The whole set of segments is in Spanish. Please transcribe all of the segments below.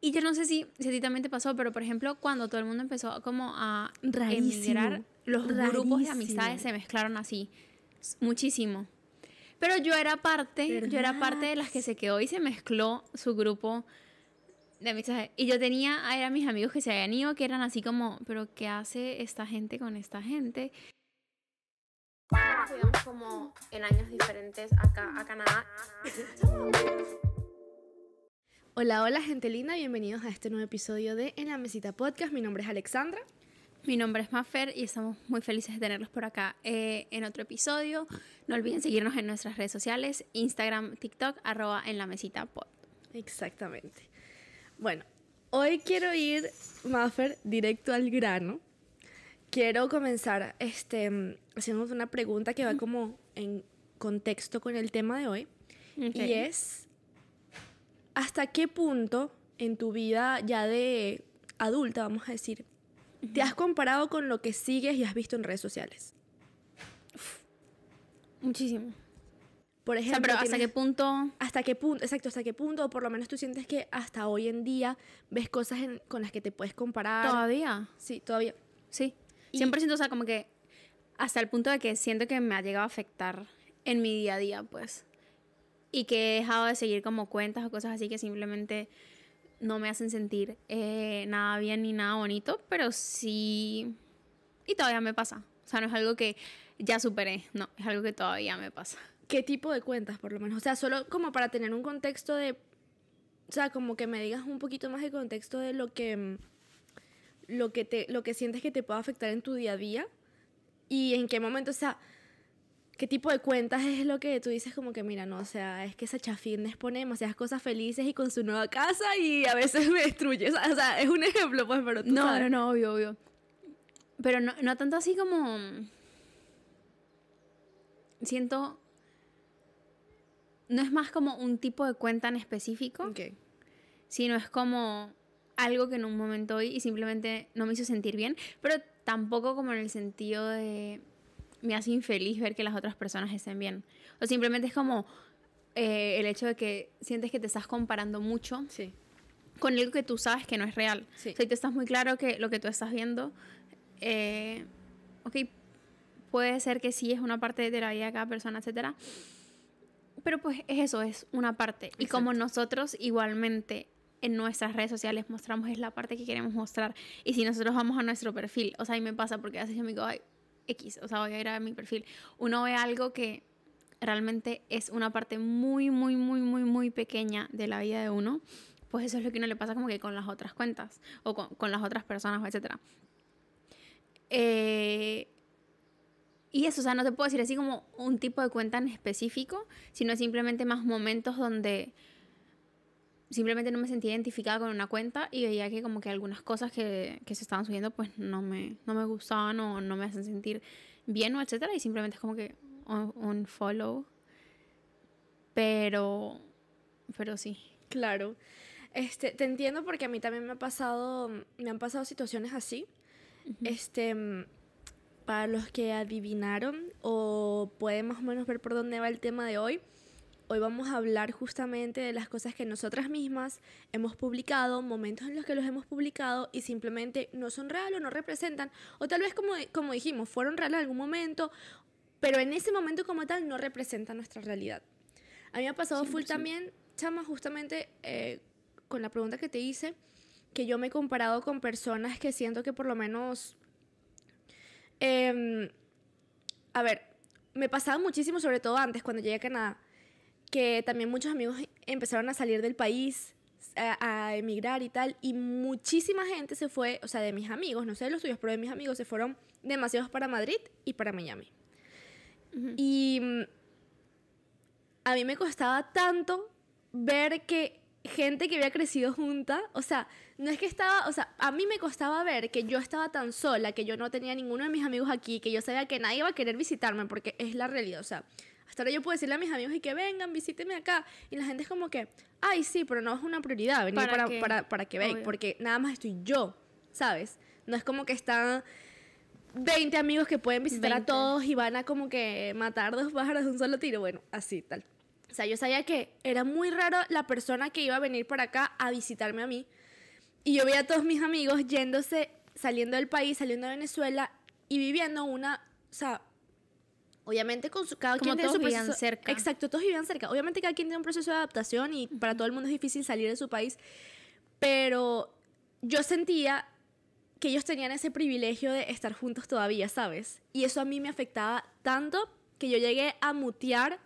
Y yo no sé si, si a ti también te pasó, pero por ejemplo, cuando todo el mundo empezó como a Rarísimo, emigrar, los grupos de amistades se mezclaron así, muchísimo. Pero yo era parte, yo era parte de las que se quedó y se mezcló su grupo de amistades. Y yo tenía, eran mis amigos que se habían ido, que eran así como, pero ¿qué hace esta gente con esta gente? Nos como en años diferentes acá a Canadá. Hola, hola, gente linda. Bienvenidos a este nuevo episodio de En la Mesita Podcast. Mi nombre es Alexandra. Mi nombre es Maffer y estamos muy felices de tenerlos por acá eh, en otro episodio. No olviden seguirnos en nuestras redes sociales, Instagram, TikTok, arroba en la mesita pod. Exactamente. Bueno, hoy quiero ir, Maffer, directo al grano. Quiero comenzar este, haciendo una pregunta que va como en contexto con el tema de hoy. Y es, ¿hasta qué punto en tu vida ya de adulta, vamos a decir, te has comparado con lo que sigues y has visto en redes sociales? Muchísimo. Por O sea, ejemplo, pero ¿hasta tienes- qué punto? ¿Hasta qué punto? Exacto, ¿hasta qué punto? O por lo menos tú sientes que hasta hoy en día ves cosas en- con las que te puedes comparar. Todavía. Sí, todavía. Sí. Y- 100%, o sea, como que hasta el punto de que siento que me ha llegado a afectar en mi día a día, pues. Y que he dejado de seguir como cuentas o cosas así que simplemente no me hacen sentir eh, nada bien ni nada bonito, pero sí... Y todavía me pasa. O sea, no es algo que ya superé, no, es algo que todavía me pasa. ¿Qué tipo de cuentas, por lo menos? O sea, solo como para tener un contexto de... O sea, como que me digas un poquito más de contexto de lo que... Lo que, te, lo que sientes que te puede afectar en tu día a día. Y en qué momento, o sea... ¿Qué tipo de cuentas es lo que tú dices como que, mira, no, o sea, es que esa chafirnes pone demasiadas cosas felices y con su nueva casa y a veces me destruye. O sea, o sea, es un ejemplo, pues, pero tú No, sabes. no, no, obvio, obvio. Pero no, no tanto así como... Siento... No es más como un tipo de cuenta en específico, Ok. sino es como algo que en un momento hoy y simplemente no me hizo sentir bien, pero tampoco como en el sentido de me hace infeliz ver que las otras personas estén bien. O simplemente es como eh, el hecho de que sientes que te estás comparando mucho Sí. con algo que tú sabes que no es real. Sí. O sea, y te estás muy claro que lo que tú estás viendo, eh, ok, puede ser que sí es una parte de la vida de cada persona, etcétera. Pero pues es eso, es una parte. Y como nosotros igualmente en nuestras redes sociales mostramos es la parte que queremos mostrar. Y si nosotros vamos a nuestro perfil, o sea, a mí me pasa porque a veces yo me digo, ay, X, o sea, voy a ir a mi perfil. Uno ve algo que realmente es una parte muy, muy, muy, muy, muy pequeña de la vida de uno, pues eso es lo que uno le pasa como que con las otras cuentas o con, con las otras personas, etc. Eh, y eso, o sea, no te puedo decir así como un tipo de cuenta en específico, sino simplemente más momentos donde simplemente no me sentía identificada con una cuenta y veía que como que algunas cosas que, que se estaban subiendo pues no me, no me gustaban o no me hacen sentir bien o etcétera y simplemente es como que un, un follow. Pero, pero sí. Claro. Este, te entiendo porque a mí también me ha pasado, me han pasado situaciones así. Este, para los que adivinaron o pueden más o menos ver por dónde va el tema de hoy, hoy vamos a hablar justamente de las cosas que nosotras mismas hemos publicado, momentos en los que los hemos publicado y simplemente no son reales o no representan, o tal vez como, como dijimos, fueron reales en algún momento, pero en ese momento como tal no representan nuestra realidad. A mí me ha pasado full 100%. también, chama, justamente eh, con la pregunta que te hice, que yo me he comparado con personas que siento que por lo menos... em, a ver, me pasaba muchísimo, sobre todo antes, cuando llegué a Canadá, que también muchos amigos empezaron a salir del país, a, a emigrar y tal, y muchísima gente se fue, o sea, de mis amigos, no sé de los tuyos, pero de mis amigos se fueron demasiados para Madrid y para Miami. Y mm, a mí me costaba tanto ver que gente que había crecido junta, o sea, no es que estaba, o sea, a mí me costaba ver que yo estaba tan sola, que yo no tenía ninguno de mis amigos aquí, que yo sabía que nadie iba a querer visitarme, porque es la realidad, o sea, ahora yo puedo decirle a mis amigos y que vengan, visítenme acá, y la gente es como que, ay, sí, pero no es una prioridad venir ¿Para para, qué? para, para, que Obvio. porque nada más estoy yo, ¿sabes? No es como que están 20 amigos que pueden visitar a 20. todos y van a como que matar dos pájaros de un solo tiro. Bueno, así tal. O sea, yo sabía que era muy raro la persona que iba a venir para acá a visitarme a mí. Y yo veía a todos mis amigos yéndose, saliendo del país, saliendo de Venezuela y viviendo una, o sea, obviamente con su, cada Como quien tiene todos su proceso. cerca. Exacto, todos vivían cerca. Obviamente cada quien tiene un proceso de adaptación y para todo el mundo es difícil salir de su país, pero yo sentía que ellos tenían ese privilegio de estar juntos todavía, ¿sabes? Y eso a mí me afectaba tanto que yo llegué a mutear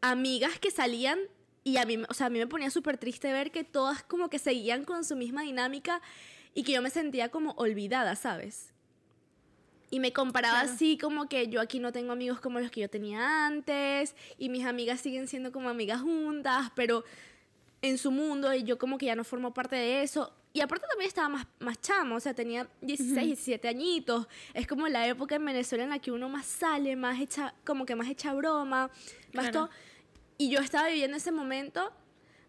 amigas que salían y a mí, o sea, a mí me ponía súper triste ver que todas como que seguían con su misma dinámica y que yo me sentía como olvidada, ¿sabes? Y me comparaba Claro. así como que yo aquí no tengo amigos como los que yo tenía antes y mis amigas siguen siendo como amigas juntas, pero en su mundo y yo como que ya no formo parte de eso. Y aparte también estaba más, más chamo, o sea, tenía 16, 17 añitos. Es como la época en Venezuela en la que uno más sale, más echa, como que más echa broma, más Claro. todo. Y yo estaba viviendo ese momento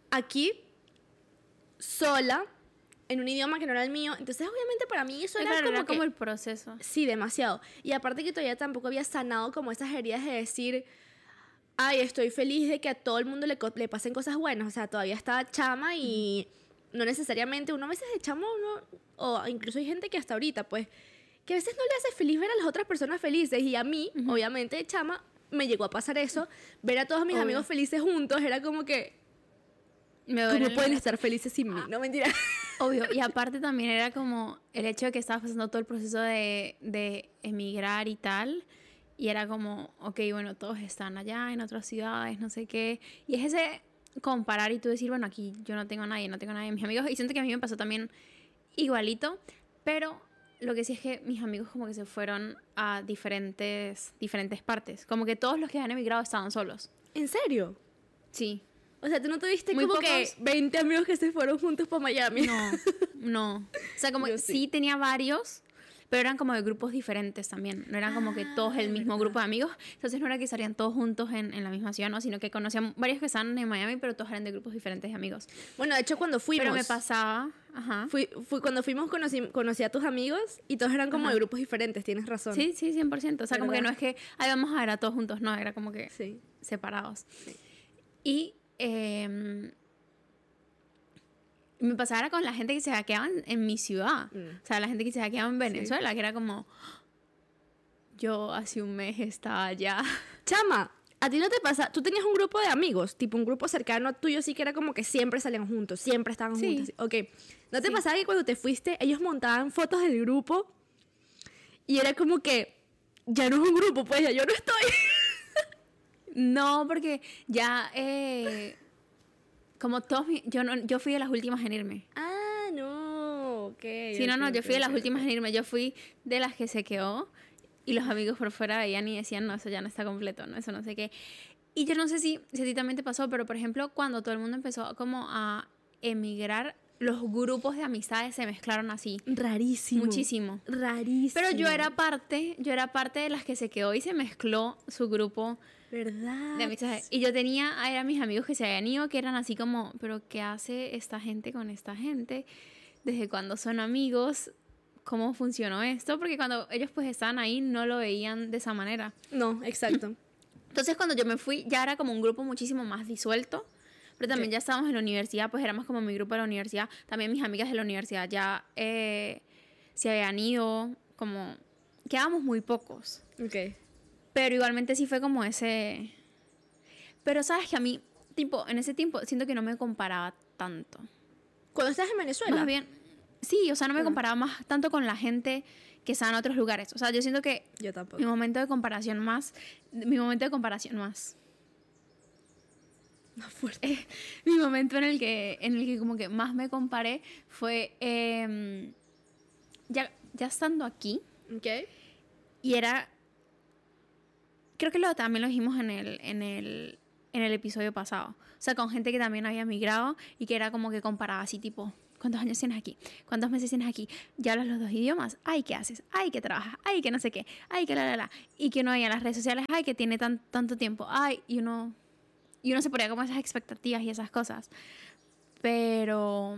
aquí, sola, en un idioma que no era el mío. Entonces, obviamente para mí eso era Claro, como, era como que- el proceso. Sí, demasiado. Y aparte que todavía tampoco había sanado como esas heridas de decir, ay, estoy feliz de que a todo el mundo le, le pasen cosas buenas. O sea, todavía estaba chama y no necesariamente, uno a veces de chamo, uno, o incluso hay gente que hasta ahorita, pues, que a veces no le hace feliz ver a las otras personas felices. Y a mí, obviamente, de chama, me llegó a pasar eso. Ver a todos mis Obvio. amigos felices juntos era como que, Me ¿cómo pueden estar felices sin mí? No, mentira. Obvio, y aparte también era como el hecho de que estabas pasando todo el proceso de, de emigrar y tal, y era como, ok, bueno, todos están allá en otras ciudades, no sé qué, y es ese comparar y tú decir, bueno, aquí yo no tengo a nadie, no tengo a nadie, mis amigos, y siento que a mí me pasó también igualito, pero lo que sí es que mis amigos como que se fueron a diferentes, diferentes partes, como que todos los que han emigrado estaban solos. ¿En serio? Sí. O sea, ¿tú no tuviste Muy como que pocos- 20 amigos que se fueron juntos para Miami? No, no. O sea, como que sí. sí. tenía varios, pero eran como de grupos diferentes también. No eran como que todos el Ah, mismo verdad. grupo de amigos. Entonces no era que salían todos juntos en, en la misma ciudad, no, sino que conocían varios que estaban en Miami, pero todos eran de grupos diferentes de amigos. Bueno, de hecho, cuando fuimos. Pero me pasaba, ajá. Fui, fui- cuando fuimos conocí, conocí a tus amigos y todos eran como Ajá. de grupos diferentes, tienes razón. Sí, sí, 100%. O sea, como que ¿Verdad? no es que, ahí vamos a ver a todos juntos, no, era como que Sí. separados. Y em, me pasaba con la gente que se quedaban en mi ciudad. Mm. O sea, la gente que se quedaba en Venezuela, que era como, yo hace un mes estaba allá. Chama, ¿a ti no te pasa? Tú tenías un grupo de amigos, tipo un grupo cercano tuyo, sí que era como que siempre salían juntos, siempre estaban Sí. juntos. Ok. ¿No te Sí. pasaba que cuando te fuiste, ellos montaban fotos del grupo y era como que ya no es un grupo, pues ya yo no estoy? No, porque ya, eh, como todos, yo, no, yo fui de las últimas en irme. Ah, no, ok. Sí, no, no, yo fui de las últimas en irme. Yo fui de las que se quedó y los amigos por fuera veían y decían, no, eso ya no está completo, no, eso no sé qué. Y yo no sé si, si a ti también te pasó, pero por ejemplo, cuando todo el mundo empezó como a emigrar, los grupos de amistades se mezclaron así. Rarísimo. Muchísimo. Rarísimo. Pero yo era parte, yo era parte de las que se quedó y se mezcló su grupo ¿Verdad? de amistades. Y yo tenía, eran mis amigos que se habían ido, que eran así como, pero ¿qué hace esta gente con esta gente? ¿Desde cuándo son amigos? ¿Cómo funcionó esto? Porque cuando ellos pues estaban ahí no lo veían de esa manera. No, exacto. Entonces cuando yo me fui ya era como un grupo muchísimo más disuelto. Pero también ya estábamos en la universidad, pues éramos como mi grupo de la universidad. También mis amigas de la universidad ya eh, se habían ido, como quedábamos muy pocos. ok. Pero igualmente sí fue como ese... Pero sabes que a mí, tipo, en ese tiempo siento que no me comparaba tanto. Cuando estás en Venezuela. Más bien, sí, o sea, no me Ah. comparaba más tanto con la gente que está en otros lugares. O sea, yo siento que Yo tampoco. mi momento de comparación más, mi momento de comparación más, Más fuerte. mi momento en el que, en el que como que más me comparé fue em, ya, ya estando aquí. Ok. Y era. Creo que lo, también lo dijimos en el, en, el, en el episodio pasado. O sea, con gente que también había migrado y que era como que comparaba así, tipo, ¿cuántos años tienes aquí? ¿Cuántos meses tienes aquí? ¿Ya hablas los dos idiomas? Ay, ¿qué haces? Ay, ¿qué trabajas? Ay, que no sé qué. Ay, que la, la, la. Y que uno veía en las redes sociales, ay, que tiene tan, tanto tiempo. Ay, y uno. Y uno se ponía como esas expectativas y esas cosas. Pero.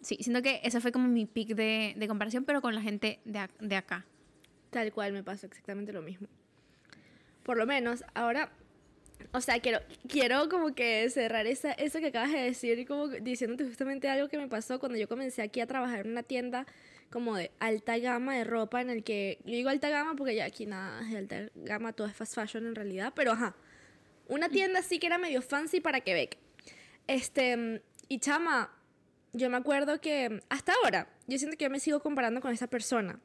Sí, siento que ese fue como mi pick de, de comparación, pero con la gente de, de acá. Tal cual me pasó exactamente lo mismo. Por lo menos, ahora o sea, quiero, quiero como que cerrar esa, eso que acabas de decir y como diciéndote justamente algo que me pasó cuando yo comencé aquí a trabajar en una tienda como de alta gama de ropa en el que, yo digo alta gama porque ya aquí nada es de alta gama, todo es fast fashion en realidad, pero ajá, una tienda así que era medio fancy para Quebec. Este, y chama, yo me acuerdo que hasta ahora, yo siento que yo me sigo comparando con esa persona.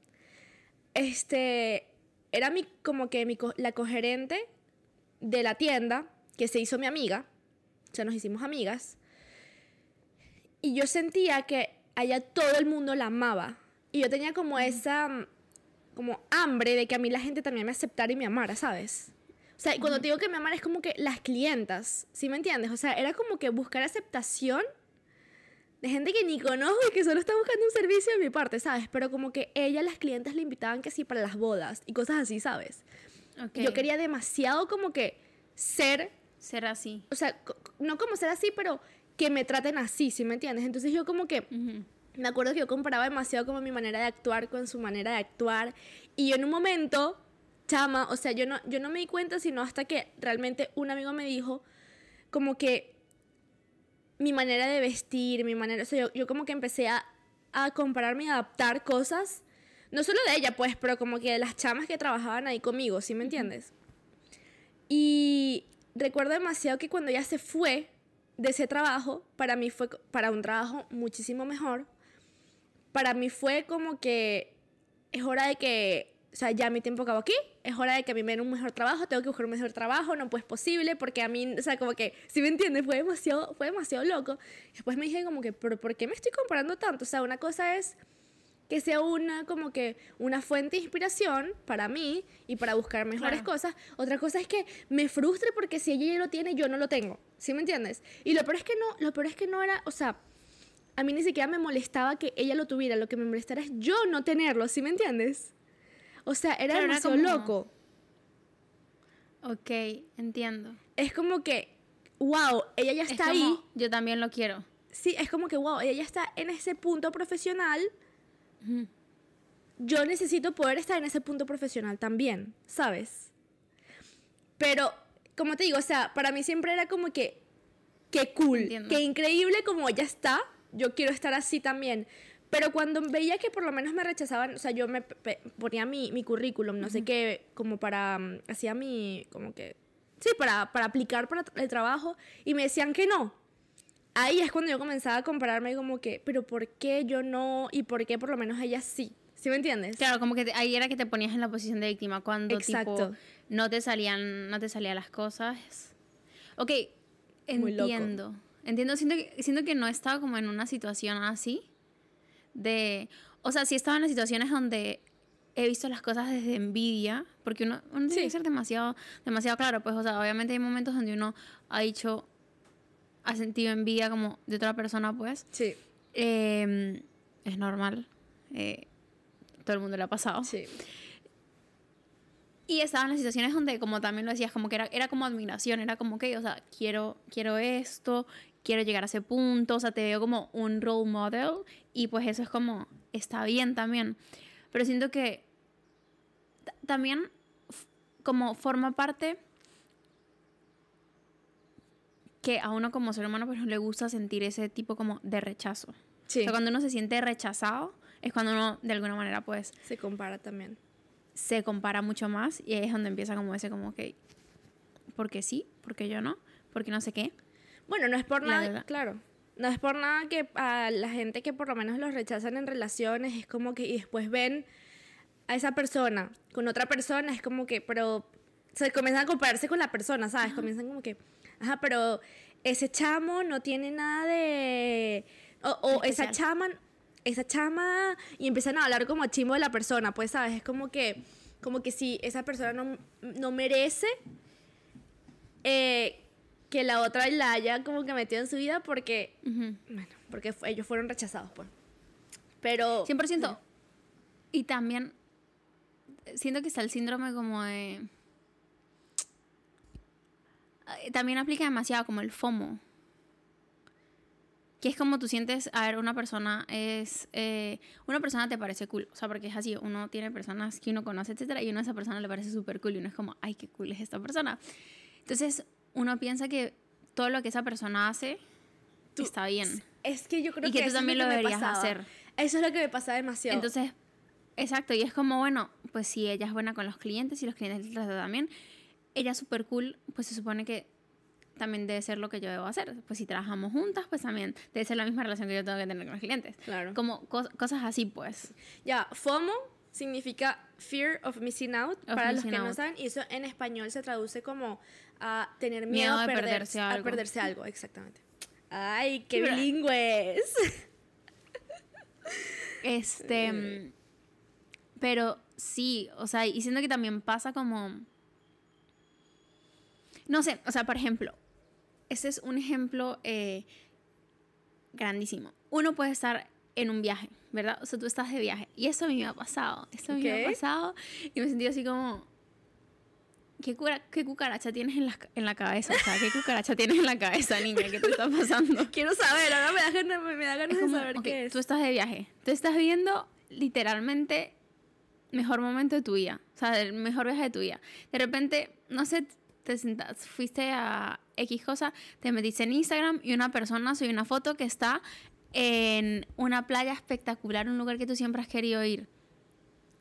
Este, era mi, como que mi, la cogerente de la tienda, que se hizo mi amiga, o sea, nos hicimos amigas, y yo sentía que allá todo el mundo la amaba. Y yo tenía como esa, como hambre de que a mí la gente también me aceptara y me amara, ¿sabes? O sea, cuando te digo que me amara es como que las clientas, ¿sí me entiendes? O sea, era como que buscar aceptación de gente que ni conozco y que solo está buscando un servicio de mi parte, ¿sabes? Pero como que ella, las clientas le invitaban que sí para las bodas y cosas así, ¿sabes? Yo quería demasiado como que ser... Ser así. O sea, no como ser así, pero que me traten así, ¿sí me entiendes? Entonces yo como que... Me acuerdo que yo comparaba demasiado como mi manera de actuar con su manera de actuar. Y yo en un momento, chama, o sea, yo no, yo no me di cuenta sino hasta que realmente un amigo me dijo como que mi manera de vestir, mi manera, o sea, yo, yo como que empecé a, a compararme y adaptar cosas no solo de ella, pues, pero como que de las chamas que trabajaban ahí conmigo, ¿sí me entiendes? Y recuerdo demasiado que cuando ella se fue de ese trabajo, para mí fue para un trabajo muchísimo mejor. Para mí fue como que es hora de que, o sea, ya mi tiempo acabó aquí, es hora de que a mí me den un mejor trabajo, tengo que buscar un mejor trabajo, no pues posible, porque a mí, o sea, como que, si me entiendes, fue demasiado, fue demasiado loco. Después me dije como que, pero ¿por qué me estoy comparando tanto? O sea, una cosa es que sea una como que una fuente de inspiración para mí y para buscar mejores cosas. Otra cosa es que me frustre porque si ella ya lo tiene, yo no lo tengo. ¿Sí me entiendes? Y lo peor es que no, lo peor es que no era, o sea, a mí ni siquiera me molestaba que ella lo tuviera, lo que me molestara es yo no tenerlo, ¿sí me entiendes? O sea, era demasiado loco. Ok, entiendo. Es como que, wow, ella ya está ahí. Yo también lo quiero. Sí, es como que, wow, ella ya está en ese punto profesional yo necesito poder estar en ese punto profesional también, ¿sabes? Pero, como te digo, o sea, para mí siempre era como que, qué cool, qué increíble como ya está, yo quiero estar así también. Pero cuando veía que por lo menos me rechazaban, o sea, yo me ponía mi, mi currículum, no sé qué, como para, mm, hacía mi, como que, sí, para, para aplicar para el trabajo, y me decían que no ahí es cuando yo comenzaba a compararme como que, pero ¿por qué yo no? ¿Y por qué por lo menos ella sí? ¿Sí me entiendes? Claro, como que ahí era que te ponías en la posición de víctima cuando Exacto. no te salían no te salían las cosas. Ok, entiendo. Entiendo, siento que, siento que no estaba como en una situación así de, o sea, sí estaba en las situaciones donde he visto las cosas desde envidia, porque uno, uno tiene que ser demasiado, demasiado claro, pues, o sea, obviamente hay momentos donde uno ha dicho, ha sentido envidia como de otra persona, pues. Sí. Em, es normal. Eh, todo el mundo le ha pasado. Sí. Y estaban las situaciones donde, como también lo decías, como que era, era como admiración, era como que, o sea, quiero, quiero esto, quiero llegar a ese punto, o sea, te veo como un role model y pues eso es como, está bien también. Pero siento que también como forma parte que a uno como ser humano pues no le gusta sentir ese tipo como de rechazo. Sí. O sea, cuando uno se siente rechazado es cuando uno de alguna manera pues... Se compara también. Se compara mucho más y es donde empieza como ese como que... ¿Por qué sí? ¿Por qué yo no? ¿Por qué no sé qué? Bueno, no es por nada, claro. No es por nada que a la gente que por lo menos los rechazan en relaciones es como que y después ven a esa persona con otra persona, es como que, pero se comienzan a compararse con la persona, ¿sabes? Comienzan como que, Ajá, pero ese chamo no tiene nada de... O, esa chama, esa chama, y empiezan a hablar como chimbo de la persona, pues, ¿sabes? Es como que, como que si esa persona no, no merece eh, que la otra la haya como que metido en su vida porque, bueno, porque ellos fueron rechazados, pues. Pero... 100%. Y también siento que está el síndrome como de eh, también aplica demasiado como el FOMO. Que es como tú sientes, a ver, una persona es, eh, una persona te parece cool, o sea, porque es así, uno tiene personas que uno conoce, etcétera, y uno a esa persona le parece súper cool, y uno es como, ay, qué cool es esta persona. Entonces, uno piensa que todo lo que esa persona hace Tú- está bien. Es que yo creo Y que, que tú también lo lo que me deberías pasaba. hacer. Eso es lo que me pasa demasiado. Entonces, exacto, y es como, bueno, pues si ella es buena con los clientes y los clientes la tratan bien, ella es súper cool, pues se supone que también debe ser lo que yo debo hacer. Pues si trabajamos juntas, pues también debe ser la misma relación que yo tengo que tener con los clientes. Claro. Como cos- cosas así, pues. Ya, FOMO significa Fear of Missing Out, para los que no out. saben, y eso en español se traduce como a tener Miedo miedo, a, de perderse, a algo. perderse algo, exactamente. Ay, qué bilingües. Este. Pero sí, o sea, y siento que también pasa como. No sé, o sea, por ejemplo, ese es un ejemplo eh, grandísimo. Uno puede estar en un viaje, ¿verdad? O sea, tú estás de viaje. Y eso a mí me ha pasado. Eso a mí me ha pasado. Y me sentí así como. ¿Qué, cura- qué cucaracha tienes en la, en la cabeza? O sea, ¿qué cucaracha tienes en la cabeza, niña? ¿Qué te está pasando? Quiero saber, ahora me da ganas, me da ganas Es de como, saber ok, qué es. Tú estás de viaje. Tú estás viendo literalmente mejor momento de tu vida. O sea, el mejor viaje de tu vida. De repente, no sé, te sentas, fuiste a X cosa, te metiste en Instagram y una persona subió una foto que está en una playa espectacular, un lugar que tú siempre has querido ir.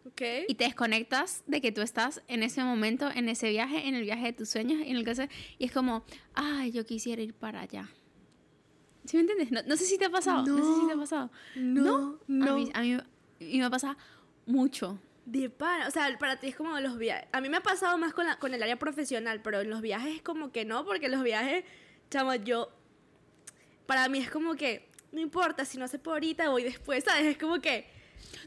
Ok. Y te desconectas de que tú estás en ese momento, en ese viaje, en el viaje de tus sueños, en el que se- y es como, ay, yo quisiera ir para allá. ¿Sí me entiendes? No, no sé si te ha pasado. No, sé si te ha No. pasado. No, no. A mí, a mí, y me pasa mucho. De pana, o sea, para ti es como los viajes. A mí me ha pasado más con, la, con el área profesional, pero en los viajes es como que no, porque los viajes, chamo, yo. Para mí es como que, no importa, si no se puede ahorita, voy después, ¿sabes? Es como que.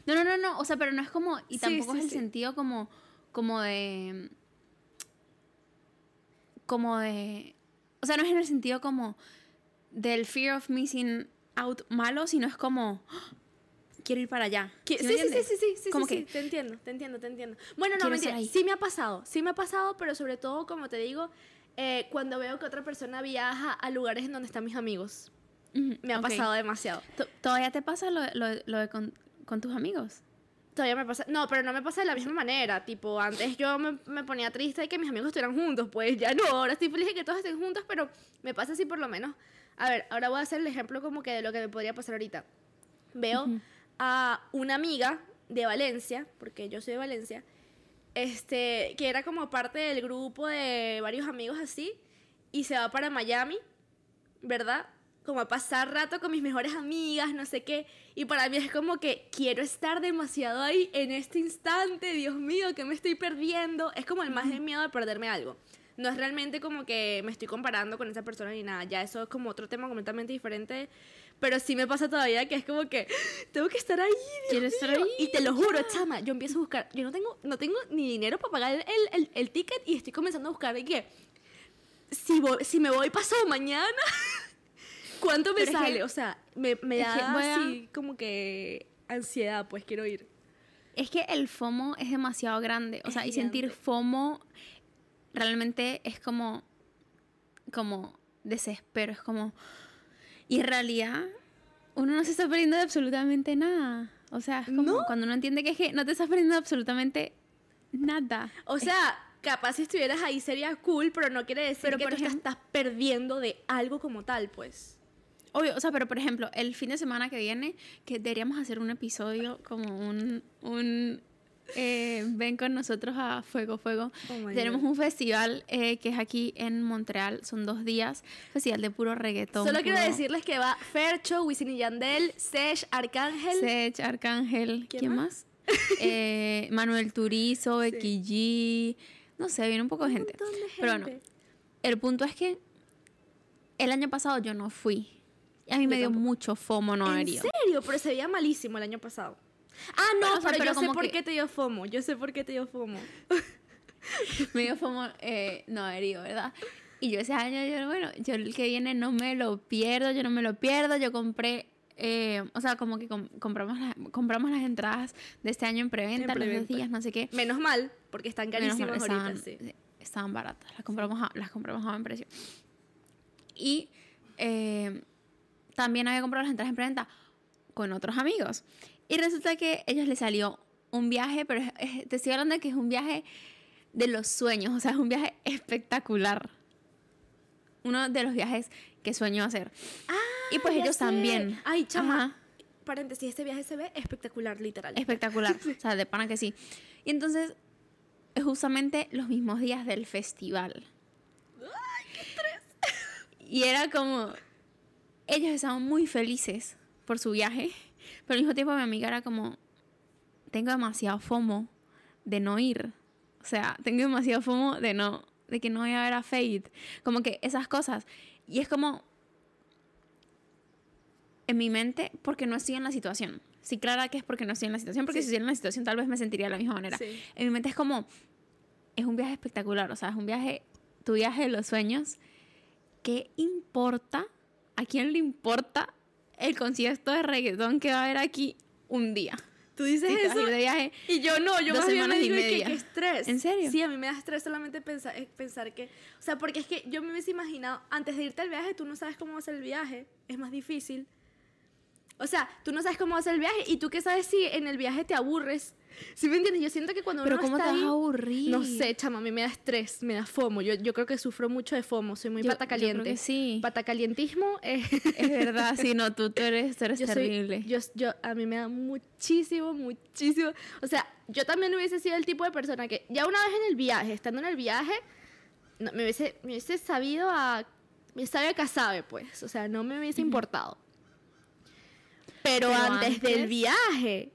No, no, no, no. O sea, pero no es como. Y Sí, tampoco sí, es el sí. sentido como. Como de. Como de. O sea, no es en el sentido como. Del fear of missing out malo, sino es como. "Ah, Quiero ir para allá. ¿Sí sí, sí, sí, sí, sí, sí, sí, que- sí, te entiendo, te entiendo, te entiendo. Bueno, no, mentira, sí me ha pasado, sí me ha pasado, pero sobre todo, como te digo, eh, cuando veo que otra persona viaja a lugares en donde están mis amigos. Me ha pasado demasiado. To- ¿Todavía te pasa lo, lo, lo de con, con tus amigos? Todavía me pasa. No, pero no me pasa de la misma manera. Tipo, antes yo me, me ponía triste de que mis amigos estuvieran juntos. Pues ya no. Ahora estoy feliz de que todos estén juntos, pero me pasa así por lo menos. A ver, ahora voy a hacer el ejemplo como que de lo que me podría pasar ahorita. Veo Ujú. a una amiga de Valencia, porque yo soy de Valencia, este, que era como parte del grupo de varios amigos así, y se va para Miami, ¿verdad? Como a pasar rato con mis mejores amigas, no sé qué. Y para mí es como que quiero estar demasiado ahí en este instante, Dios mío, que me estoy perdiendo. Es como el más de miedo de perderme algo. No es realmente como que me estoy comparando con esa persona ni nada. Ya eso es como otro tema completamente diferente. Pero sí me pasa todavía que es como que tengo que estar ahí. Dios Quiero estar mío. ahí, Y te lo juro, chama, yo empiezo a buscar. Yo no tengo, no tengo ni dinero para pagar el, el, el ticket y estoy comenzando a buscar de que si, voy- si me voy pasado mañana, ¿cuánto me Pero es que- sale? o sea, me, me es que da voy a- así como que ansiedad, pues quiero ir. Es que el FOMO es demasiado grande. O Es sea, y sentir gigante. FOMO realmente es como. como desespero. Es como. Y en realidad, uno no se está perdiendo de absolutamente nada. O sea, es como ¿No? cuando uno entiende que es que no te estás perdiendo de absolutamente nada. O sea, capaz si estuvieras ahí sería cool, pero no quiere decir Pero, que por tú ejemplo- estás perdiendo de algo como tal, pues. Obvio, o sea, pero por ejemplo, el fin de semana que viene, que deberíamos hacer un episodio como un. un eh, ven con nosotros a Fuego Fuego. Oh Tenemos God. un festival eh, que es aquí en Montreal, son dos días, festival de puro reggaetón. Solo quiero puro decirles que va Fercho, Wisin y Yandel, Sesh, Arcángel. Sech, Arcángel, ¿Quién ¿quién, más? Eh, Manuel Turizo, Sí. No sé, viene un poco de gente. de Pero bueno, gente. el punto es que el año pasado yo no fui. Y a mí me dio mucho fomo no haber ¿En ido. serio? Pero se veía malísimo el año pasado. Ah, no, Pero, o sea, pero, yo sé por que- qué te dio FOMO. Yo sé por qué te dio FOMO. me dio fomo eh, no haber ido, ¿verdad? Y yo ese año, yo, bueno, yo el que viene no me lo pierdo, yo no me lo pierdo. Yo compré, eh, o sea, como que com- compramos, las, compramos las entradas de este año en preventa, En los dos días, no sé qué. Menos mal, porque están mal, carísimas ahorita, estaban, sí. estaban baratas, las compramos, a, las compramos a buen precio. Y eh, también había comprado las entradas en preventa con otros amigos. Y resulta que a ellos les salió un viaje, pero te estoy hablando de que es un viaje de los sueños, o sea, es un viaje espectacular. uno de los viajes que sueño hacer. y pues ellos sé. también. Ay, chama. Ajá. Paréntesis, este viaje se ve espectacular, literal. Espectacular. O sea, de pana que sí. Y entonces, es justamente los mismos días del festival. Y era como, ellos estaban muy felices por su viaje, pero al mismo tiempo mi amiga era como, tengo demasiado FOMO de no ir. O sea, tengo demasiado FOMO de no, de que no voy a ver a Fade. Como que esas cosas. Y es como, en mi mente, porque no estoy en la situación. Sí, clara que es porque no estoy en la situación, porque Sí. si estuviera en la situación tal vez me sentiría de la misma manera. Sí. En mi mente es como, es un viaje espectacular, o sea, es un viaje, tu viaje de los sueños. ¿Qué importa? ¿A quién le importa el concierto de reggaetón que va a haber aquí un día? Tú dices a eso de viaje, y yo no, yo dos más bien me y digo y que, media. que estrés. ¿En serio? Sí, a mí me da estrés solamente pensar, eh, pensar que, o sea, porque es que yo me hubiese imaginado, antes de irte al viaje, tú no sabes cómo va a ser el viaje, es más difícil. O sea, tú no sabes cómo va a ser el viaje y tú qué sabes si en el viaje te aburres. ¿Sí me entiendes? Yo siento que cuando pero uno ¿cómo te está vas ahí, a aburrir? no sé, chama, a mí me da estrés, me da fomo. Yo, yo creo que sufro mucho de fomo, soy muy Yo- pata yo creo caliente. que sí. Patacalientismo eh, Es verdad, sí, no, tú, tú eres, tú eres yo soy- terrible. yo, yo, a mí me da muchísimo, muchísimo. O sea, yo también hubiese sido el tipo de persona que ya una vez en el viaje, estando en el viaje, no, me, hubiese, me hubiese sabido a. Me sabe a casabe, pues. O sea, no me hubiese importado. Pero, Pero antes, del viaje,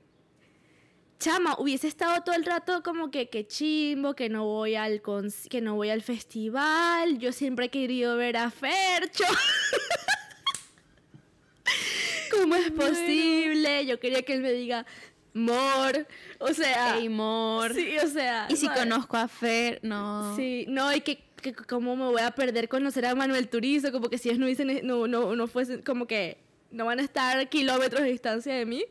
chama, hubiese estado todo el rato como que, que chimbo, que no voy al que no voy al festival. Yo siempre he querido ver a Fercho. ¿Cómo es posible? Yo quería que él me diga Mor, o sea, Ey, amor. sí, o sea, y si ¿sabes? conozco a Fer, no. Sí, no, y que, que cómo me voy a perder conocer a Manuel Turizo, como que si ellos no dicen, no, no, no fuesen, como que no van a estar kilómetros de distancia de mí,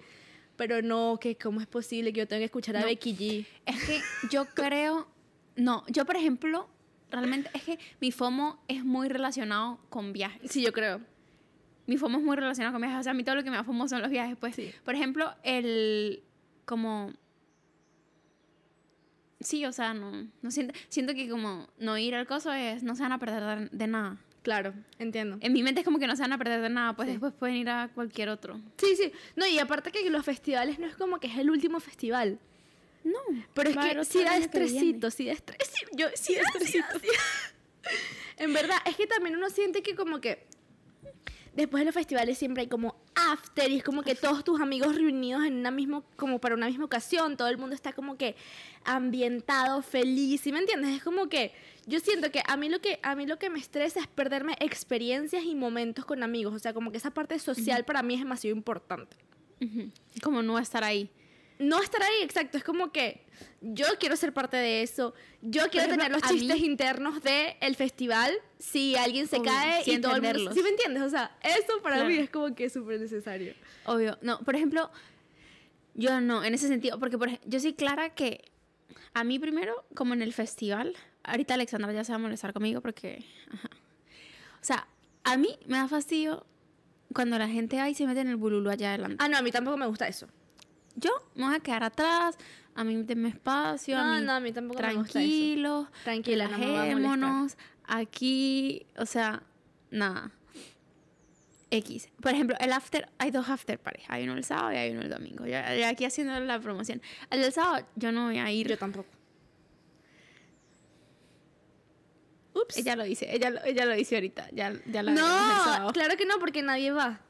pero no, que cómo es posible que yo tenga que escuchar a No. Becky G. Es que yo creo, no, yo por ejemplo, realmente es que mi FOMO es muy relacionado con viajes. Sí, yo creo. Mi FOMO es muy relacionado con viajes, o sea, a mí todo lo que me da FOMO son los viajes, pues. Sí. Por ejemplo, el, como, sí, o sea, no, no siento, siento que como no ir al coso es, no se van a perder de, de nada. Claro, entiendo. En mi mente es como que no se van a perder de nada, pues Sí. después pueden ir a cualquier otro. Sí, sí. No, y aparte que los festivales no es como que es el último festival. No, Pero es que sí da estresito, sí da estrés. sí, Yo, sí da estresito. en verdad, es que también uno siente que como que después de los festivales siempre hay como after y es como que todos tus amigos reunidos en una misma, como para una misma ocasión, todo el mundo está como que ambientado, feliz, ¿sí me entiendes? Es como que yo siento que a mí lo que a mí lo que me estresa es perderme experiencias y momentos con amigos, o sea, como que esa parte social para mí es demasiado importante Ujú. Como no estar ahí. No estar ahí, exacto. Es como que yo quiero ser parte de eso. Yo quiero ejemplo, tener los mí- chistes internos del el festival. Si alguien se Obvio, cae y todo el mundo. ¿Sí me entiendes? O sea, eso para Claro. mí es como que súper necesario. Obvio. No, por ejemplo, yo no, en ese sentido, porque por yo soy clara que a mí primero, como en el festival, ahorita Alexandra ya se va a molestar conmigo porque, ajá. O sea, a mí me da fastidio cuando la gente va y se mete en el bululú allá adelante. Ah, no, a mí tampoco me gusta eso. Yo me voy a quedar atrás, a mí denme espacio, a No, mí no, a mí tampoco eso. tranquilos, Tranquila, no a relajémonos, aquí, o sea, nada. X. Por ejemplo, el after, hay dos after parties. Hay uno el sábado y hay uno el domingo. Ya, ya aquí haciendo la promoción. El del sábado yo no voy a ir. Yo tampoco. Ups. Ella lo dice, ella, lo- ella lo dice ahorita. Ya, ya la no, claro que no, porque nadie va.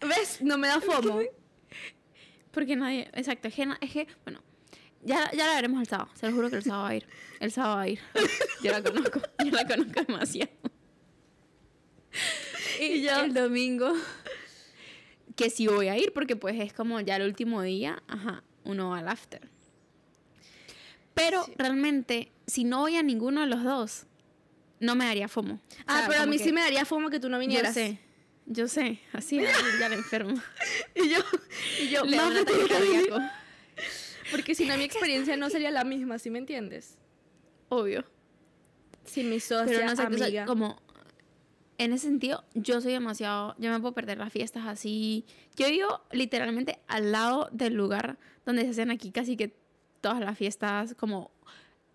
¿Ves? No me da fomo. Porque nadie, exacto, es que, na- es que, bueno, ya, ya la veremos el sábado. Se lo juro que el sábado va a ir. El sábado va a ir. Yo la conozco, yo la conozco demasiado. Y yo- el domingo, que sí voy a ir, porque pues es como ya el último día, ajá, uno va al after. Pero Sí. realmente, si no voy a ninguno de los dos, no me daría fomo. O Ah, sea, pero a mí que- sí me daría fomo que tú no Yo vinieras. sé, yo sé, así ya, ya la enfermo. Y yo, y yo, Le da un "Mafe, ataque tengo que venir". cardíaco. Porque si no, mi experiencia no sería la misma, ¿sí me entiendes? Obvio. Si mi socia, Pero no sé, o sea, amiga... como en ese sentido, yo soy demasiado, yo me puedo perder las fiestas así. Yo vivo literalmente al lado del lugar donde se hacen aquí casi que todas las fiestas como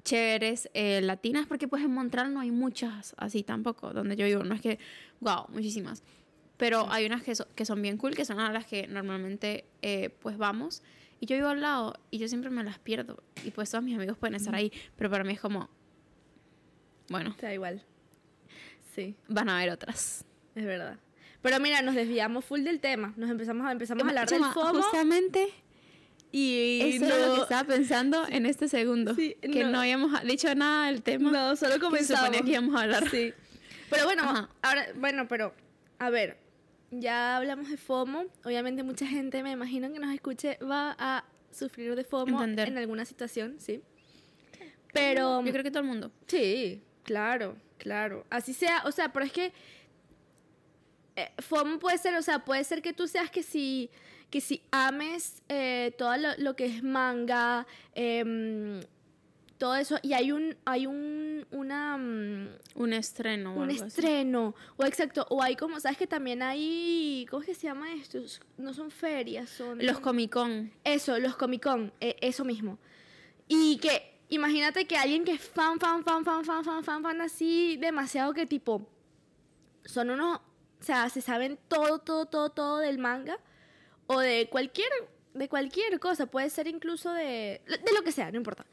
chéveres eh, latinas, porque pues en Montreal no hay muchas así tampoco, donde yo vivo, no es que, wow, muchísimas. Pero hay unas que, so- que son bien cool, que son a las que normalmente eh, pues vamos. Y yo vivo al lado y yo siempre me las pierdo. Y pues todos mis amigos pueden estar ahí, pero para mí es como, bueno, Te da igual. Sí, van a haber otras. es verdad. Pero mira, nos desviamos full del tema. Nos empezamos a, empezamos a hablar del Chama, FOMO. Justamente Y eso era lo que no, estaba pensando en este segundo. Sí, que no. no. habíamos dicho nada del tema. no, solo que se comenzamos. suponía que íbamos a hablar. Sí. Pero bueno, Ajá. ahora, bueno, pero, a ver, ya hablamos de FOMO. Obviamente mucha gente, me imagino que nos escuche, va a sufrir de FOMO Entender. en alguna situación, sí. Pero, Yo creo que todo el mundo. sí, claro, claro. Así sea, o sea, pero es que eh, FOMO puede ser, o sea, puede ser que tú seas que si, que si ames eh, todo lo, lo que es manga, em, todo eso, y hay un, hay un, una... mm, Un estreno o un algo así. estreno, o exacto, o hay como, ¿sabes que también hay, ¿cómo es que se llama esto? No son ferias, son... Los Comic Con. Eso, los Comic Con, eh, eso mismo. Y que, imagínate que alguien que es fan, fan, fan, fan, fan, fan, fan, fan, así, demasiado que tipo, son unos, o sea, se saben todo, todo, todo, todo del manga, o de cualquier, de cualquier cosa, puede ser incluso de, de lo que sea, no importa.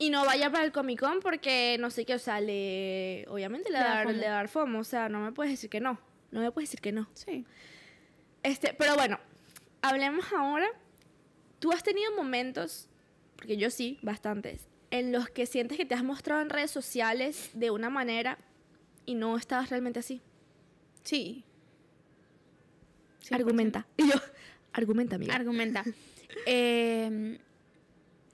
Y no vaya para el Comic Con porque no sé qué, o sea, le, obviamente le Le dar, le dar FOMO, o sea, no me puedes decir que no, no me puedes decir que no. Sí. Este, pero bueno, hablemos ahora. Tú has tenido momentos, porque yo sí, bastantes, en los que sientes que te has mostrado en redes sociales de una manera y no estabas realmente así. Sí. 100%. Argumenta. Y yo, argumenta, amiga. Argumenta. Eh,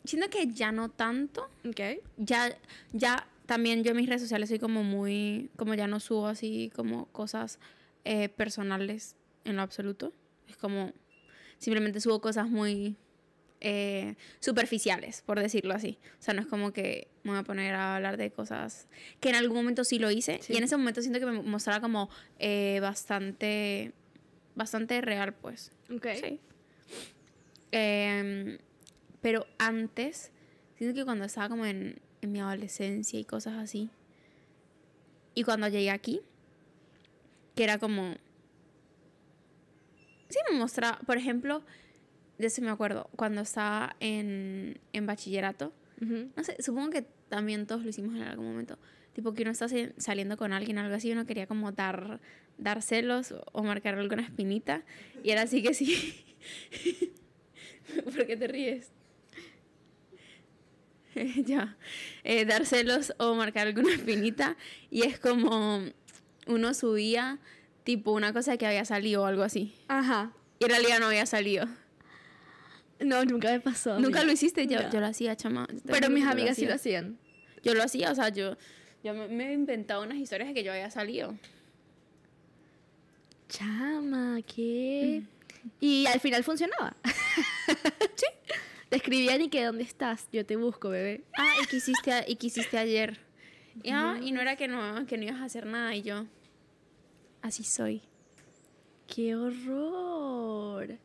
siento que ya no tanto. ok. Ya, ya también yo en mis redes sociales soy como muy, como ya no subo así como cosas eh, personales en lo absoluto. Es como, simplemente subo cosas muy eh, superficiales, por decirlo así. O sea, no es como que me voy a poner a hablar de cosas que en algún momento sí lo hice. Sí. Y en ese momento siento que me mostraba como eh, bastante, bastante real, pues. Ok. Sí. Em, pero antes, siento que cuando estaba como en, en mi adolescencia y cosas así, y cuando llegué aquí, que era como... Sí, me mostraba, por ejemplo, de eso me acuerdo, cuando estaba en, en bachillerato, Ujú. no sé, supongo que también todos lo hicimos en algún momento. Tipo que uno está saliendo con alguien, algo así, uno quería como dar, dar celos o marcar alguna espinita. Y era así que sí. ¿Por qué te ríes? ya. Eh, dar celos o marcar alguna espinita. Y es como uno subía tipo una cosa que había salido o algo así. Ajá. Y en realidad no había salido. No, nunca me pasó. Nunca lo hiciste, yo, No. yo lo hacía, chama. Pero mis amigas sí lo hacía. hacían. Yo lo hacía, o sea, yo, yo me, me he inventado unas historias de que yo había salido. Chama, ¿qué? Y al final funcionaba. sí. Te escribían y que ¿dónde estás? Yo te busco, bebé. Ah, y que hiciste, a- y que hiciste ayer. Y, ah, y no era que no, que no ibas a hacer nada y yo. Así soy. ¡Qué horror!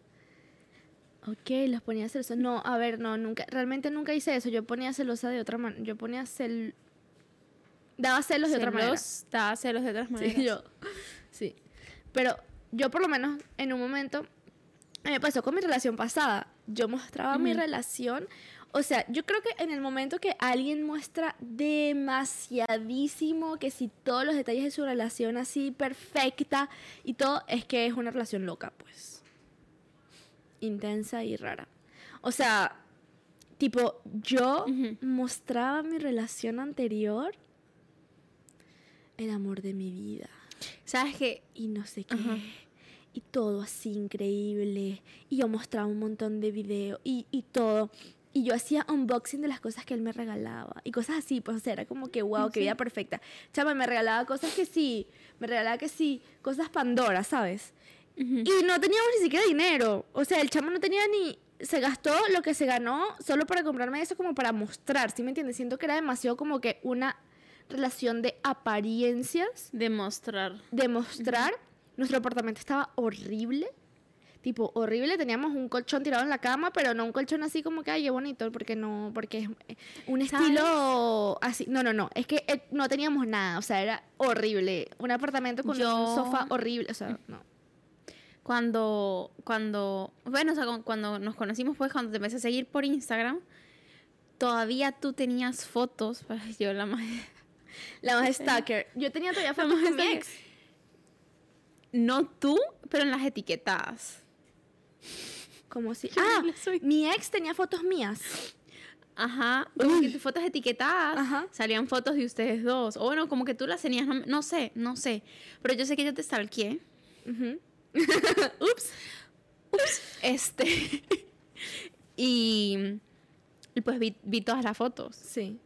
Ok, los ponía celosos. No, a ver, no, nunca, realmente nunca hice eso. Yo ponía celosa de otra manera. Yo ponía cel... Daba celos de otra manera. Celos, Daba celos de otras maneras. Sí, yo. Sí. Pero yo por lo menos en un momento me pasó con mi relación pasada. Yo mostraba mi relación. O sea, yo creo que en el momento que alguien muestra demasiadísimo, que si todos los detalles de su relación así perfecta y todo, es que es una relación loca, pues. Intensa y rara. O sea, tipo, yo mostraba mi relación anterior, el amor de mi vida ¿Sabes qué? y no sé qué. Y todo así increíble. Y yo mostraba un montón de videos y, y todo. Y yo hacía unboxing de las cosas que él me regalaba. Y cosas así, pues o sea, era como que, wow, qué vida perfecta. Chama, me regalaba cosas que sí. Me regalaba que sí. Cosas Pandora, ¿sabes? Y no teníamos ni siquiera dinero. O sea, el chamo no tenía ni... Se gastó lo que se ganó solo para comprarme eso como para mostrar, ¿sí me entiendes? Siento que era demasiado como que una relación de apariencias Demostrar. demostrar. Nuestro apartamento estaba horrible. tipo horrible. Teníamos un colchón tirado en la cama, pero no un colchón así como que, ay, qué bonito, porque no, porque es eh, un ¿Sabes? estilo así. No, no, no, es que eh, no teníamos nada, o sea, era horrible. Un apartamento con Yo- un sofá horrible, o sea, no. Cuando, cuando, bueno, o sea, cu- cuando nos conocimos, pues cuando te empecé a seguir por Instagram, todavía tú tenías fotos. Yo la más... La más stalker. Yo tenía todavía fotos con mi ex. No tú, pero en las etiquetadas. Como si. Ah, soy. mi ex tenía fotos mías. Ajá, como que tus fotos etiquetadas Ajá. salían fotos de ustedes dos. O bueno, como que tú las tenías, no, no sé, no sé. Pero yo sé que yo te stalkeé. Ujú. Ups. Ups. Este. y, y pues vi, vi todas las fotos. Sí.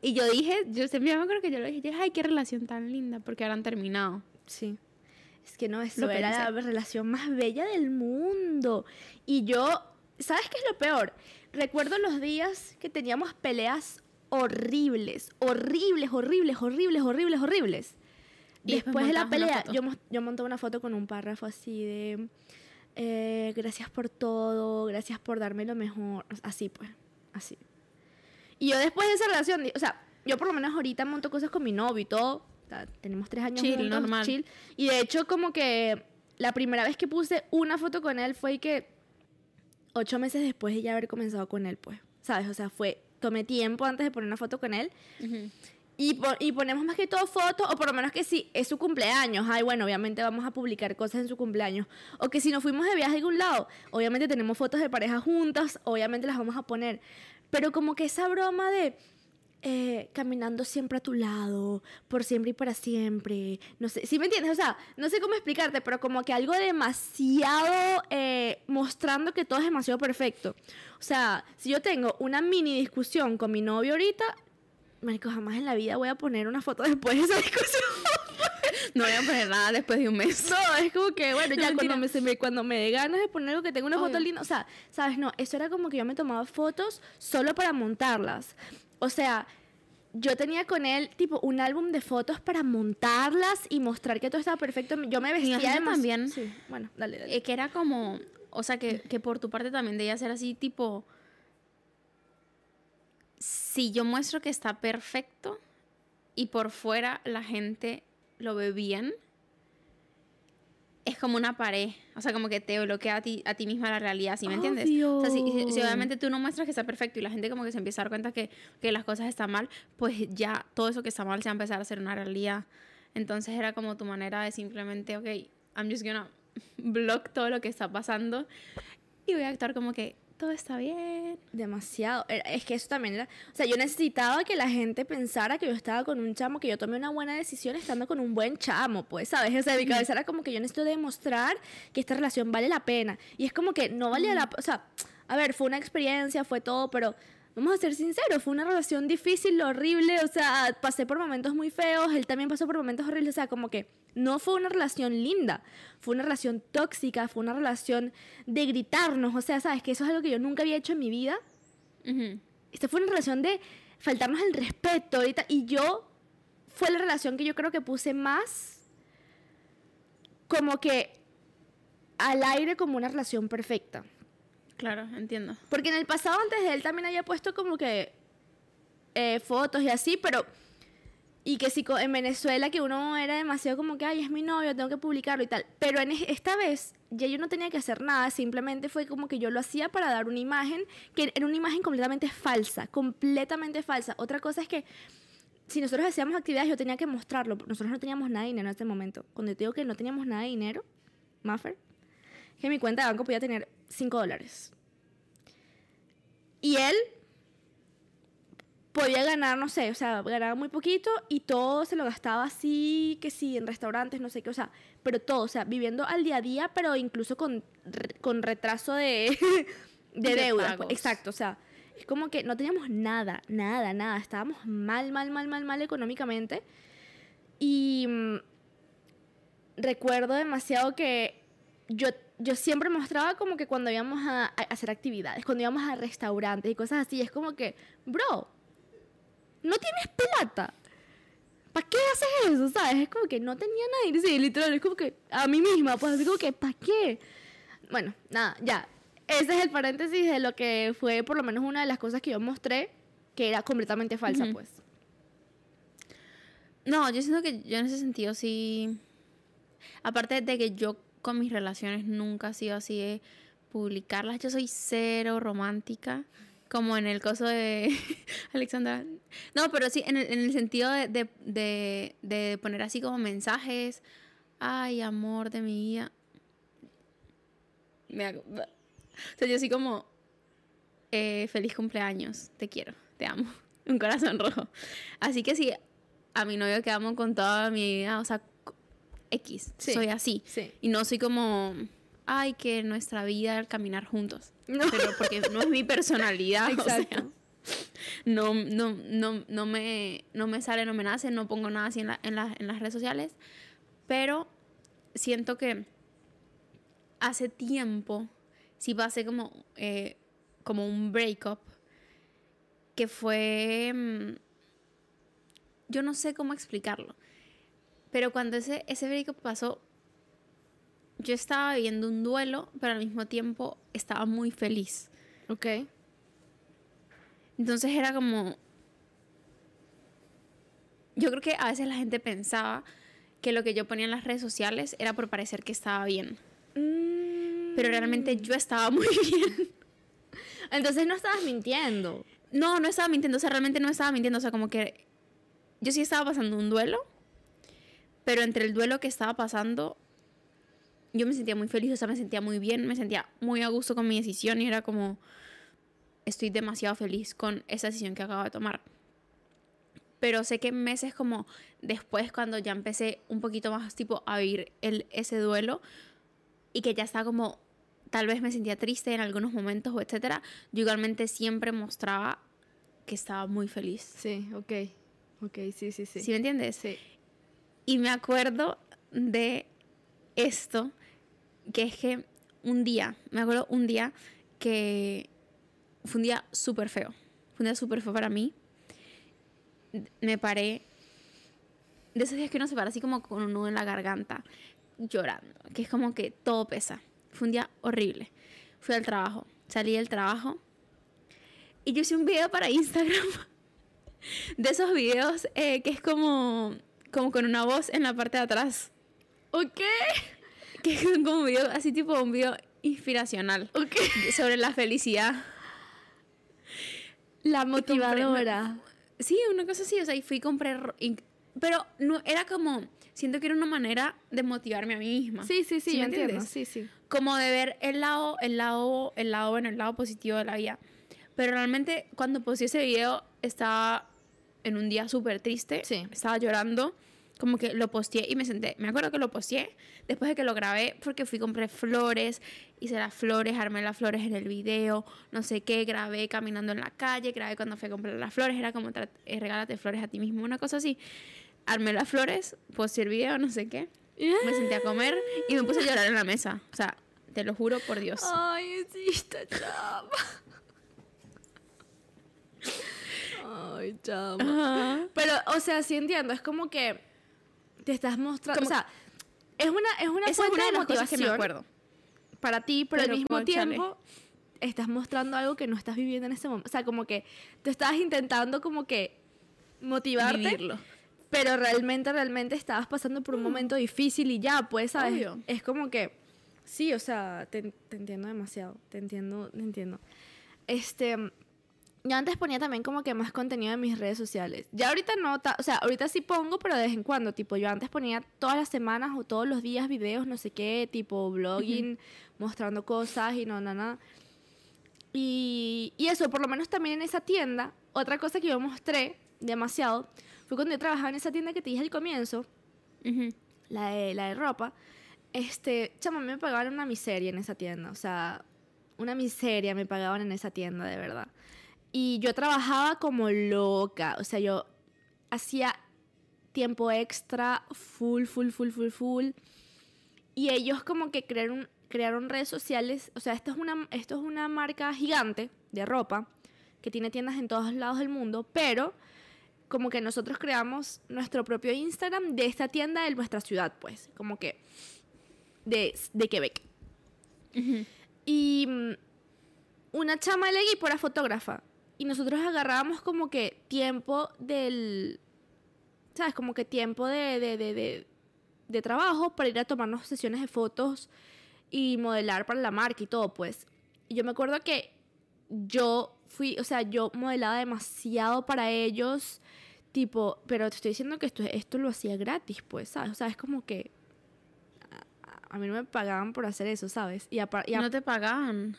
Y yo dije, yo siempre me acuerdo que yo le dije, ay, qué relación tan linda, porque ahora han terminado. Sí. Es que no, eso era la relación más bella del mundo. Y yo, ¿sabes qué es lo peor? Recuerdo los días que teníamos peleas horribles, horribles, horribles, horribles, horribles, horribles. Y después Después de la pelea, yo, yo monté una foto con un párrafo así de, eh, gracias por todo, gracias por darme lo mejor, así pues, así. Y yo después de esa relación, o sea, yo por lo menos ahorita monto cosas con mi novio y todo, tenemos tres años Chill, juntos, normal. chill, y de hecho como que la primera vez que puse una foto con él fue que ocho meses después de ya haber comenzado con él, pues, ¿sabes? O sea, fue, tomé tiempo antes de poner una foto con él y, po- y ponemos más que todo fotos, o por lo menos que si es su cumpleaños, ay, bueno, obviamente vamos a publicar cosas en su cumpleaños. O que si nos fuimos de viaje a algún lado, obviamente tenemos fotos de pareja juntas, obviamente las vamos a poner. Pero como que esa broma de eh, caminando siempre a tu lado, por siempre y para siempre, no sé, ¿sí me entiendes? O sea, no sé cómo explicarte, pero como que algo demasiado eh, mostrando que todo es demasiado perfecto. O sea, si yo tengo una mini discusión con mi novio ahorita, Marico, jamás en la vida voy a poner una foto después de esa discusión. No voy a poner nada después de un mes. No, es como que, bueno, ya No, cuando me, se me- cuando me dé ganas de poner algo que tenga una foto Obvio. linda, o sea, ¿sabes? No, eso era como que yo me tomaba fotos solo para montarlas. O sea, yo tenía con él, tipo, un álbum de fotos para montarlas y mostrar que todo estaba perfecto. Yo me vestía también- Sí, bueno, dale, dale. Eh, que era como, o sea, que, que por tu parte también debía ser así, tipo, si yo muestro que está perfecto y por fuera la gente lo ve bien, es como una pared, o sea, como que te bloquea a ti, a ti misma la realidad, ¿sí me entiendes? O sea, si, Obvio. obviamente tú no muestras que está perfecto y la gente como que se empieza a dar cuenta que, que las cosas están mal, pues ya todo eso que está mal se va a empezar a hacer una realidad. Entonces era como tu manera de simplemente, ok, I'm just gonna block todo lo que está pasando y voy a actuar como que todo está bien. Demasiado. Es que eso también era. O sea, yo necesitaba que la gente pensara que yo estaba con un chamo, que yo tomé una buena decisión estando con un buen chamo, pues, ¿sabes? O sea, mi cabeza era como que yo necesito demostrar que esta relación vale la pena. Y es como que no valía la. O sea, a ver, fue una experiencia, fue todo, pero. Vamos a ser sinceros, fue una relación difícil, horrible, o sea, pasé por momentos muy feos, él también pasó por momentos horribles, o sea, como que no fue una relación linda, fue una relación tóxica, fue una relación de gritarnos, o sea, sabes que eso es algo que yo nunca había hecho en mi vida, Ujú. esta fue una relación de faltarnos el respeto ahorita y yo fue la relación que yo creo que puse más como que al aire como una relación perfecta. Claro, entiendo. Porque en el pasado antes de él también había puesto como que eh, fotos y así, pero... Y que si en Venezuela que uno era demasiado como que, ay, es mi novio, tengo que publicarlo y tal. Pero en es- esta vez ya yo no tenía que hacer nada, simplemente fue como que yo lo hacía para dar una imagen, que era una imagen completamente falsa, completamente falsa. Otra cosa es que si nosotros hacíamos actividades yo tenía que mostrarlo. Nosotros no teníamos nada de dinero en este momento. Cuando yo te digo que no teníamos nada de dinero, Maffer, que mi cuenta de banco podía tener 5 dólares. Y él podía ganar, no sé, o sea, ganaba muy poquito y todo se lo gastaba así, que sí, en restaurantes, no sé qué, o sea, pero todo, o sea, viviendo al día a día, pero incluso con, con retraso de, de, De pagos. pues, Exacto, o sea, es como que no teníamos nada, nada, nada, estábamos mal, mal, mal, mal, mal económicamente. Y mm, recuerdo demasiado que yo, yo siempre mostraba como que cuando íbamos a, a hacer actividades, cuando íbamos a restaurantes y cosas así, es como que, bro, no tienes plata. ¿Para qué haces eso? ¿Sabes? Es como que no tenía nadie. Sí, literal, es como que a mí misma, pues así como que, ¿para qué? bueno, nada, ya. Ese es el paréntesis de lo que fue por lo menos una de las cosas que yo mostré que era completamente falsa, Ujú. pues. No, yo siento que yo en ese sentido sí. Aparte de que yo con mis relaciones nunca he sido así de publicarlas, yo soy cero romántica. Como en el caso de Alexandra. No, pero sí, en el, en el sentido de, de, de, de poner así como mensajes. Ay, amor de mi vida. Me hago- O sea, yo así como. eh, feliz cumpleaños, te quiero, te amo. Un corazón rojo. Así que sí, a mi novio que amo con toda mi vida, o sea, X, Sí. soy así. Sí. Y no soy como, ay, que nuestra vida al caminar juntos. No. Pero porque no es mi personalidad. o sea, Exacto. no, no, no, no, me, no me sale, no me nace, no pongo nada así en, la- en, la- en las redes sociales. Pero siento que hace tiempo sí pasé como, eh, como un breakup que fue... mm, Yo no sé cómo explicarlo. Pero cuando ese, ese breakup pasó, yo estaba viviendo un duelo, pero al mismo tiempo estaba muy feliz. Ok. Entonces era como... Yo creo que a veces la gente pensaba que lo que yo ponía en las redes sociales era por parecer que estaba bien. Pero realmente yo estaba muy bien. Entonces no estabas mintiendo. No, no estaba mintiendo. O sea, realmente no estaba mintiendo. O sea, como que yo sí estaba pasando un duelo. Pero entre el duelo que estaba pasando, yo me sentía muy feliz. O sea, me sentía muy bien. Me sentía muy a gusto con mi decisión. Y era como, estoy demasiado feliz con esa decisión que acabo de tomar. Pero sé que meses como después, cuando ya empecé un poquito más tipo a vivir el, ese duelo y que ya está como, tal vez me sentía triste en algunos momentos o etcétera, yo igualmente siempre mostraba que estaba muy feliz. Sí, ok. Ok, sí, sí, sí. ¿Sí, me entiendes? Sí. Y me acuerdo de esto, que es que un día, me acuerdo un día que fue un día súper feo. Fue un día súper feo para mí. Me paré, de esos días que uno se para así como con un nudo en la garganta, llorando, que es como que todo pesa. Fue un día horrible. Fui al trabajo, salí del trabajo y yo hice un video para Instagram de esos videos eh, que es como, como con una voz en la parte de atrás. Ok. Que es como un video, así tipo un video inspiracional Ok. sobre la felicidad. La motivadora. Sí, una cosa así, o sea, y fui y compré... pero no, era como, siento que era una manera de motivarme a mí misma. Sí, sí, sí, ¿Sí yo me entiendo. entiendes? Sí, sí. como de ver el lado, el lado, el lado bueno, el lado positivo de la vida. Pero realmente cuando puse ese video estaba en un día súper triste, Sí. estaba llorando, como que lo posteé y me senté, me acuerdo que lo posteé después de que lo grabé porque fui compré flores, hice las flores, armé las flores en el video, no sé qué, grabé caminando en la calle, grabé cuando fui a comprar las flores, era como eh, regálate flores a ti mismo, una cosa así. Armé las flores, posteé el video, no sé qué. Me senté a comer y me puse a llorar en la mesa. O sea, te lo juro por Dios. Ay, sí, está chama. Ay, chama. Ajá. Pero, o sea, sí entiendo, es como que te estás mostrando, o sea, es una, es una Esa es una de de las cosas que me motivación acuerdo. para ti, pero, Pero, al mismo tiempo estás mostrando algo que no estás viviendo en ese momento. O sea, como que te estás intentando como que motivarte, Vivirlo. pero realmente, realmente estabas pasando por un momento difícil y ya, pues, ¿sabes? Obvio. Es como que, sí, o sea, te, te entiendo demasiado, te entiendo, te entiendo. Este, yo antes ponía también como que más contenido en mis redes sociales. Ya ahorita no, o sea, ahorita sí pongo, pero de vez en cuando, tipo, yo antes ponía todas las semanas o todos los días videos, no sé qué, tipo blogging, mostrando cosas y no, no, no. Y, y eso, por lo menos también en esa tienda, otra cosa que yo mostré demasiado fue cuando yo trabajaba en esa tienda que te dije al comienzo, Ujú. la de, la de ropa, este, chama, me pagaban una miseria en esa tienda, o sea, una miseria me pagaban en esa tienda, de verdad. Y yo trabajaba como loca, o sea, yo hacía tiempo extra, full, full, full, full, full. Y ellos como que crearon, crearon redes sociales, o sea, esto es, una, esto es una marca gigante de ropa que tiene tiendas en todos lados del mundo, pero como que nosotros creamos nuestro propio Instagram de esta tienda de nuestra ciudad, pues, como que de, de Quebec. Y mm, una chama del equipo era fotógrafa. Y nosotros agarrábamos como que tiempo del... ¿Sabes? Como que tiempo de, de, de, de, trabajo para ir a tomarnos sesiones de fotos y modelar para la marca y todo, pues. Y yo me acuerdo que yo fui, o sea, yo modelaba demasiado para ellos, tipo, pero te estoy diciendo que esto, esto lo hacía gratis, pues, ¿sabes? O sea, es como que a, a mí no me pagaban por hacer eso, ¿sabes? Y, No te pagaban.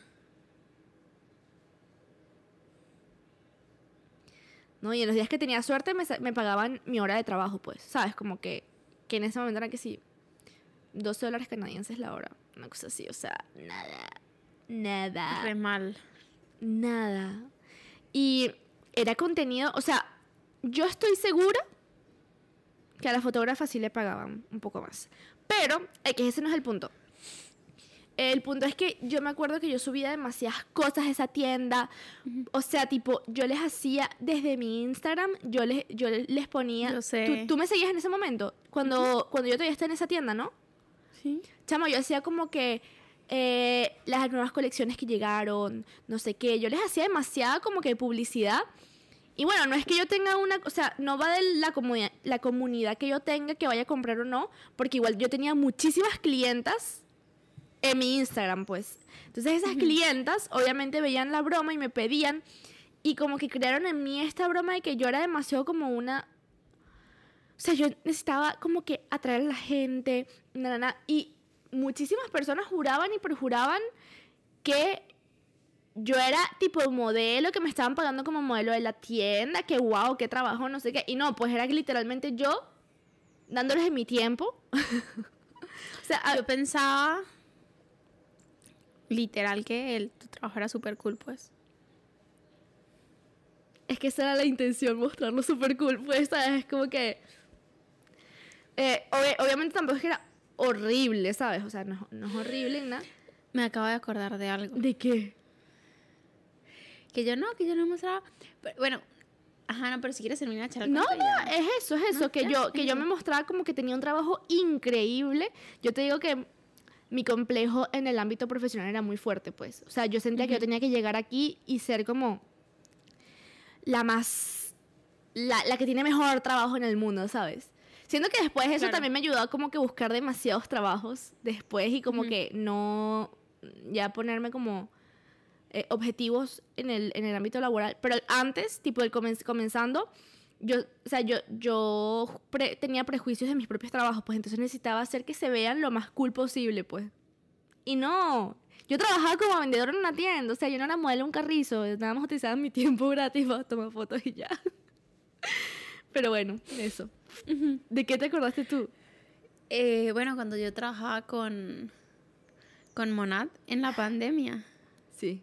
¿No? Y en los días que tenía suerte me, me pagaban mi hora de trabajo, pues, ¿sabes? Como que, que en ese momento era que sí, 12 dólares canadienses la hora, una cosa así, o sea, nada, nada. Re mal. Nada. Y era contenido, o sea, yo estoy segura que a la fotógrafa sí le pagaban un poco más. Pero, eh, que ese no es el punto. El punto es que yo me acuerdo que yo subía demasiadas cosas a esa tienda. O sea, tipo, yo les hacía desde mi Instagram, yo les, yo les ponía... Yo sé. ¿Tú, tú me seguías en ese momento? Cuando, cuando yo todavía estaba en esa tienda, ¿no? Sí. Chamo, yo hacía como que eh, las nuevas colecciones que llegaron, no sé qué. Yo les hacía demasiada como que publicidad. Y bueno, no es que yo tenga una, o sea, no va de la comunidad, la comunidad que yo tenga que vaya a comprar o no, porque igual yo tenía muchísimas clientas en mi Instagram, pues. Entonces esas clientas obviamente veían la broma y me pedían y como que crearon en mí esta broma de que yo era demasiado como una o sea, yo necesitaba como que atraer a la gente, na, na, na, y muchísimas personas juraban y perjuraban que yo era tipo modelo, que me estaban pagando como modelo de la tienda, que wow, qué trabajo, no sé qué. Y no, pues era que literalmente yo dándoles de mi tiempo. o sea, a- Yo pensaba literal que el, tu trabajo era súper cool, pues. es que esa era la intención, mostrarlo súper cool. Pues, ¿sabes? Es como que... eh, obvi- obviamente tampoco es que era horrible, ¿sabes? O sea, no, no es horrible, nada. Me acabo de acordar de algo. ¿De qué? Que yo no, que yo no mostraba. Pero, bueno, ajá, no, pero si quieres terminar echar el No, no, es eso, es eso, No, que yo, que yo me mostraba como que tenía un trabajo increíble. Yo te digo que mi complejo en el ámbito profesional era muy fuerte, pues. O sea, yo sentía que yo tenía que llegar aquí y ser como la más, la, la que tiene mejor trabajo en el mundo, ¿sabes? Siento que después eso Claro. también me ayudó a como que buscar demasiados trabajos después y como Ujú. que no, ya ponerme como eh, objetivos en el, en el ámbito laboral. Pero antes, tipo, el comen- comenzando, yo, o sea, yo, yo pre- tenía prejuicios de mis propios trabajos, pues entonces necesitaba hacer que se vean lo más cool posible, pues. Y no, yo trabajaba como vendedora en una tienda, o sea, yo no era modelo de un carrizo, nada más utilizaba mi tiempo gratis para tomar fotos y ya. Pero bueno, eso. ¿De qué te acordaste tú? Eh, bueno, cuando yo trabajaba con, con Monad en la pandemia, Sí.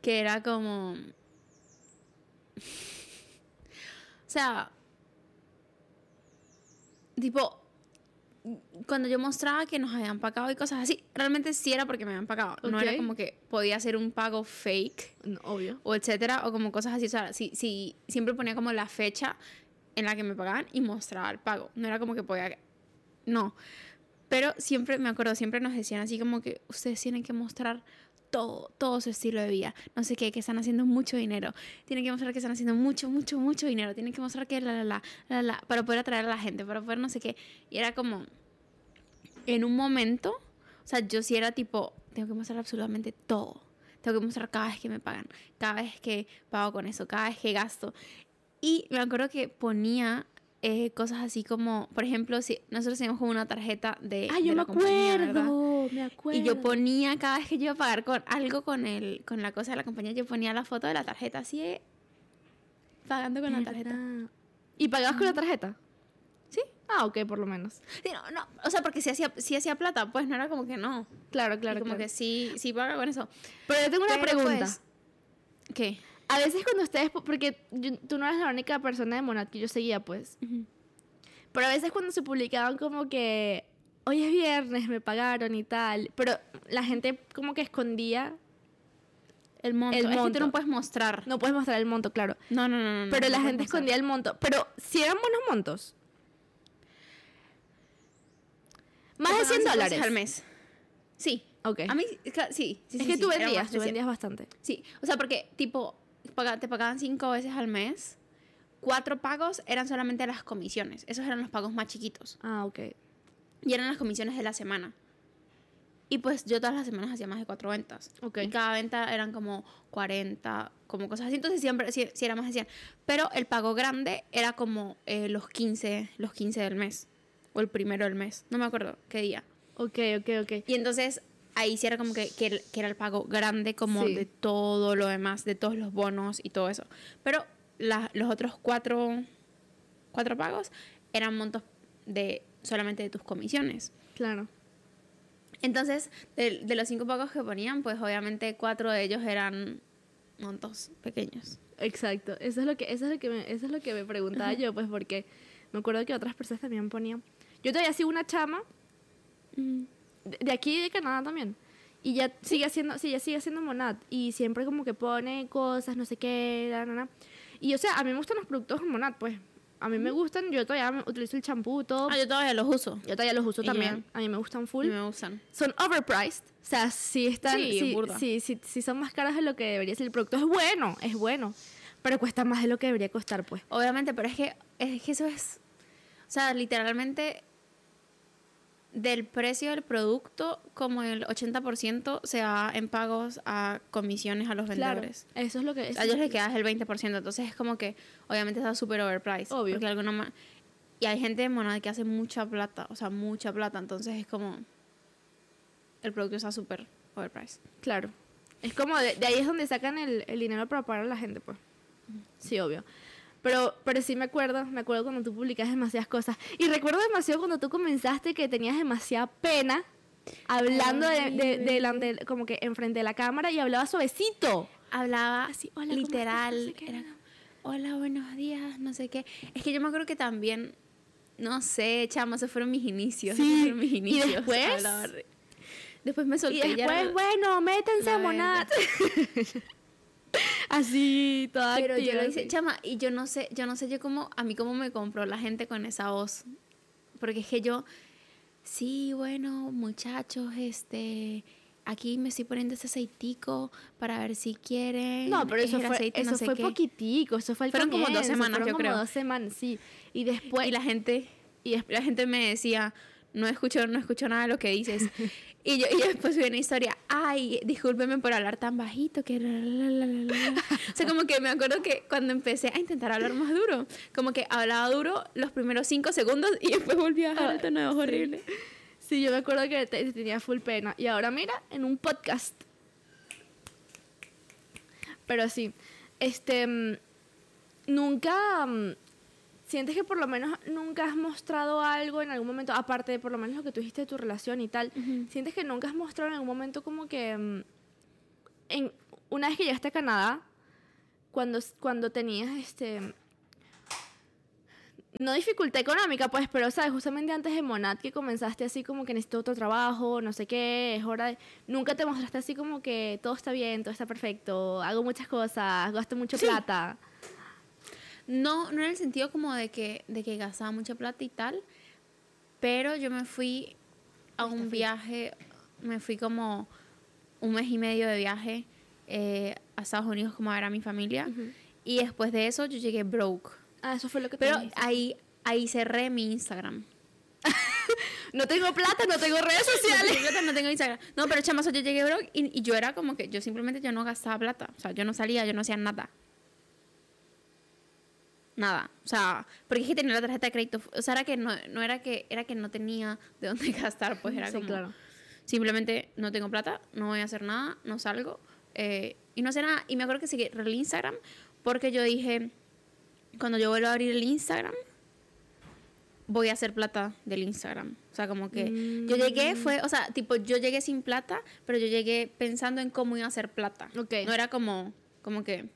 que era como... O sea, tipo, cuando yo mostraba que nos habían pagado y cosas así, realmente sí era porque me habían pagado. No era como que podía ser un pago fake No, obvio. o etcétera, o como cosas así. O sea, sí, sí, siempre ponía como la fecha en la que me pagaban y mostraba el pago. No era como que podía. No. Pero siempre, me acuerdo, siempre nos decían así como que ustedes tienen que mostrar todo, todo su estilo de vida. No sé qué, que están haciendo mucho dinero. Tienen que mostrar que están haciendo mucho, mucho, mucho dinero. Tienen que mostrar que la, la, la, la, la, para poder atraer a la gente, para poder no sé qué. Y era como, en un momento, o sea, yo sí era tipo, tengo que mostrar absolutamente todo. Tengo que mostrar cada vez que me pagan, cada vez que pago con eso, cada vez que gasto. Y me acuerdo que ponía eh, cosas así como, por ejemplo, si nosotros teníamos como una tarjeta de, Ah, yo me ¿verdad? acuerdo, me acuerdo. Y yo ponía, cada vez que yo iba a pagar con algo con el, con la cosa de la compañía, yo ponía la foto de la tarjeta así de pagando con la tarjeta. ¿Verdad? ¿Y pagabas con la tarjeta? Sí. Ah, ok, por lo menos. Sí, no, no, o sea, porque si hacía, si hacía plata, pues no era como que no. Claro, claro, Y como claro. que sí, sí paga con eso. Pero yo tengo una Pero, pregunta. pues, ¿Qué? A veces cuando ustedes, porque yo- tú no eres la única persona de Monat que yo seguía, pues. Pero a veces cuando se publicaban como que hoy es viernes, me pagaron y tal. Pero la gente como que escondía. El monto. El Es que monto. tú no puedes mostrar. No puedes mostrar el monto, claro. No, no, no. no, Pero no la gente mostrar. escondía el monto. Pero si eran buenos montos. Más de pagaban 100 cinco dólares. al mes. Sí. Ok. A mí, sí, sí, es sí, que sí, tú vendías, tú vendías bastante. Sí, o sea, porque tipo, te pagaban cinco veces al mes. Cuatro pagos eran solamente las comisiones. Esos eran los pagos más chiquitos. Ah, ok. Y eran las comisiones de la semana. Y pues yo todas las semanas hacía más de cuatro ventas. Ok. Y cada venta eran como 40, como cosas así. Entonces siempre, sí, sí era más de 100. Pero el pago grande era como eh, los 15, los 15 del mes. O el primero del mes. No me acuerdo qué día. Ok, ok, ok. Y entonces ahí sí era como que, que, que era el pago grande como Sí. de todo lo demás, de todos los bonos y todo eso. Pero la- los otros cuatro, cuatro pagos eran montos de solamente de tus comisiones. Claro. Entonces, de, de los cinco pagos que ponían, pues obviamente cuatro de ellos eran montos pequeños. Exacto. Eso es lo que, eso es lo que me, eso es lo que me preguntaba yo, pues porque me acuerdo que otras personas también ponían. Yo todavía sigo una chama de, de aquí de Canadá también. Y ya sigue haciendo, sí, ya sigue haciendo Monad. Y siempre como que pone cosas, no sé qué, la, la, la. Y o sea, a mí me gustan los productos de Monad, pues. A mí me gustan, yo todavía utilizo el champú, todo. Ah, yo todavía los uso. Yo todavía los uso Y también. A mí me gustan full. me gustan. Son overpriced. O sea, si están. Sí, burda. si, si, si son más caras de lo que debería ser el producto. Es bueno, es bueno. Pero cuesta más de lo que debería costar, pues. Obviamente, pero es que, es que eso es. O sea, literalmente. Del precio del producto, como el 80% se va en pagos a comisiones a los Claro. vendedores. Eso es lo que. A eso ellos es- les quedas el 20%, entonces es como que obviamente está súper overpriced. Obvio. Porque alguna y hay gente de Monad que hace mucha plata, o sea, mucha plata, entonces es como el producto está súper overpriced. Claro. Es como de, de ahí es donde sacan el, el dinero para pagar a la gente, pues. Sí, obvio. Pero, pero sí me acuerdo, me acuerdo cuando tú publicas demasiadas cosas. Y recuerdo demasiado cuando tú comenzaste que tenías demasiada pena hablando de, de- delante, como que enfrente de la cámara y hablabas suavecito. Hablaba Así, "Hola, ¿cómo estás?", literal, no sé qué. era como, hola, buenos días, no sé qué. Es que yo me acuerdo que también, no sé, chamo, esos fueron mis inicios. Sí, fueron mis ¿y inicios. después? hablar de- Después me solté Y después, bueno, métanse a Monat. Así, toda Pero yo lo hice, así. chama, y yo no sé, yo no sé yo cómo, a mí cómo me compró la gente con esa voz. Porque es que yo, sí, bueno, muchachos, este, aquí me estoy poniendo ese aceitico para ver si quieren. No, pero es eso fue, aceite, no eso sé fue qué". poquitico, eso fue el Fueron como dos semanas, fueron yo como creo. dos semanas, sí. Y después, Y la gente, y la gente me decía, no escucho, no escucho nada de lo que dices. y yo, y yo después subí una historia, ay, discúlpeme por hablar tan bajito, que la, la, la, la, la". O sea, como que me acuerdo que cuando empecé a intentar hablar más duro, como que hablaba duro los primeros cinco segundos y después volví a bajar el tono de voz horrible. sí, yo me acuerdo que te- tenía full pena. Y ahora mira, en un podcast. Pero sí, este, mm, nunca, mm, sientes que por lo menos nunca has mostrado algo en algún momento, aparte de por lo menos lo que tú dijiste de tu relación y tal, sientes que nunca has mostrado en algún momento como que, mm, en, una vez que llegaste a Canadá, cuando, cuando tenías este no dificultad económica, pues, pero, ¿sabes? Justamente antes de Monad que comenzaste así como que necesito otro trabajo, no sé qué, es hora de... Nunca te mostraste así como que todo está bien, todo está perfecto, hago muchas cosas, gasto mucho Sí. plata. No, no en el sentido como de que, de que gastaba mucha plata y tal, pero yo me fui a un viaje, me fui como un mes y medio de viaje eh, a Estados Unidos como a ver a mi familia. Y después de eso yo llegué broke. Ah, eso fue lo que te Pero ahí, ahí cerré mi Instagram. No tengo plata, no tengo redes sociales. Yo no tengo Instagram. No, pero chamazo, yo llegué broke y, y yo era como que yo simplemente yo no gastaba plata. O sea, yo no salía, yo no hacía nada. Nada. O sea, porque es que tenía la tarjeta de crédito. O sea, era que no, no era que era que no tenía de dónde gastar, pues era Sí, como claro. simplemente no tengo plata, no voy a hacer nada, no salgo eh, y no sé nada. Y me acuerdo que seguí el Instagram porque yo dije, cuando yo vuelva a abrir el Instagram, voy a hacer plata del Instagram. O sea, como que yo llegué, fue, o sea, tipo, yo llegué sin plata, pero yo llegué pensando en cómo iba a hacer plata. Ok. No era como, como que,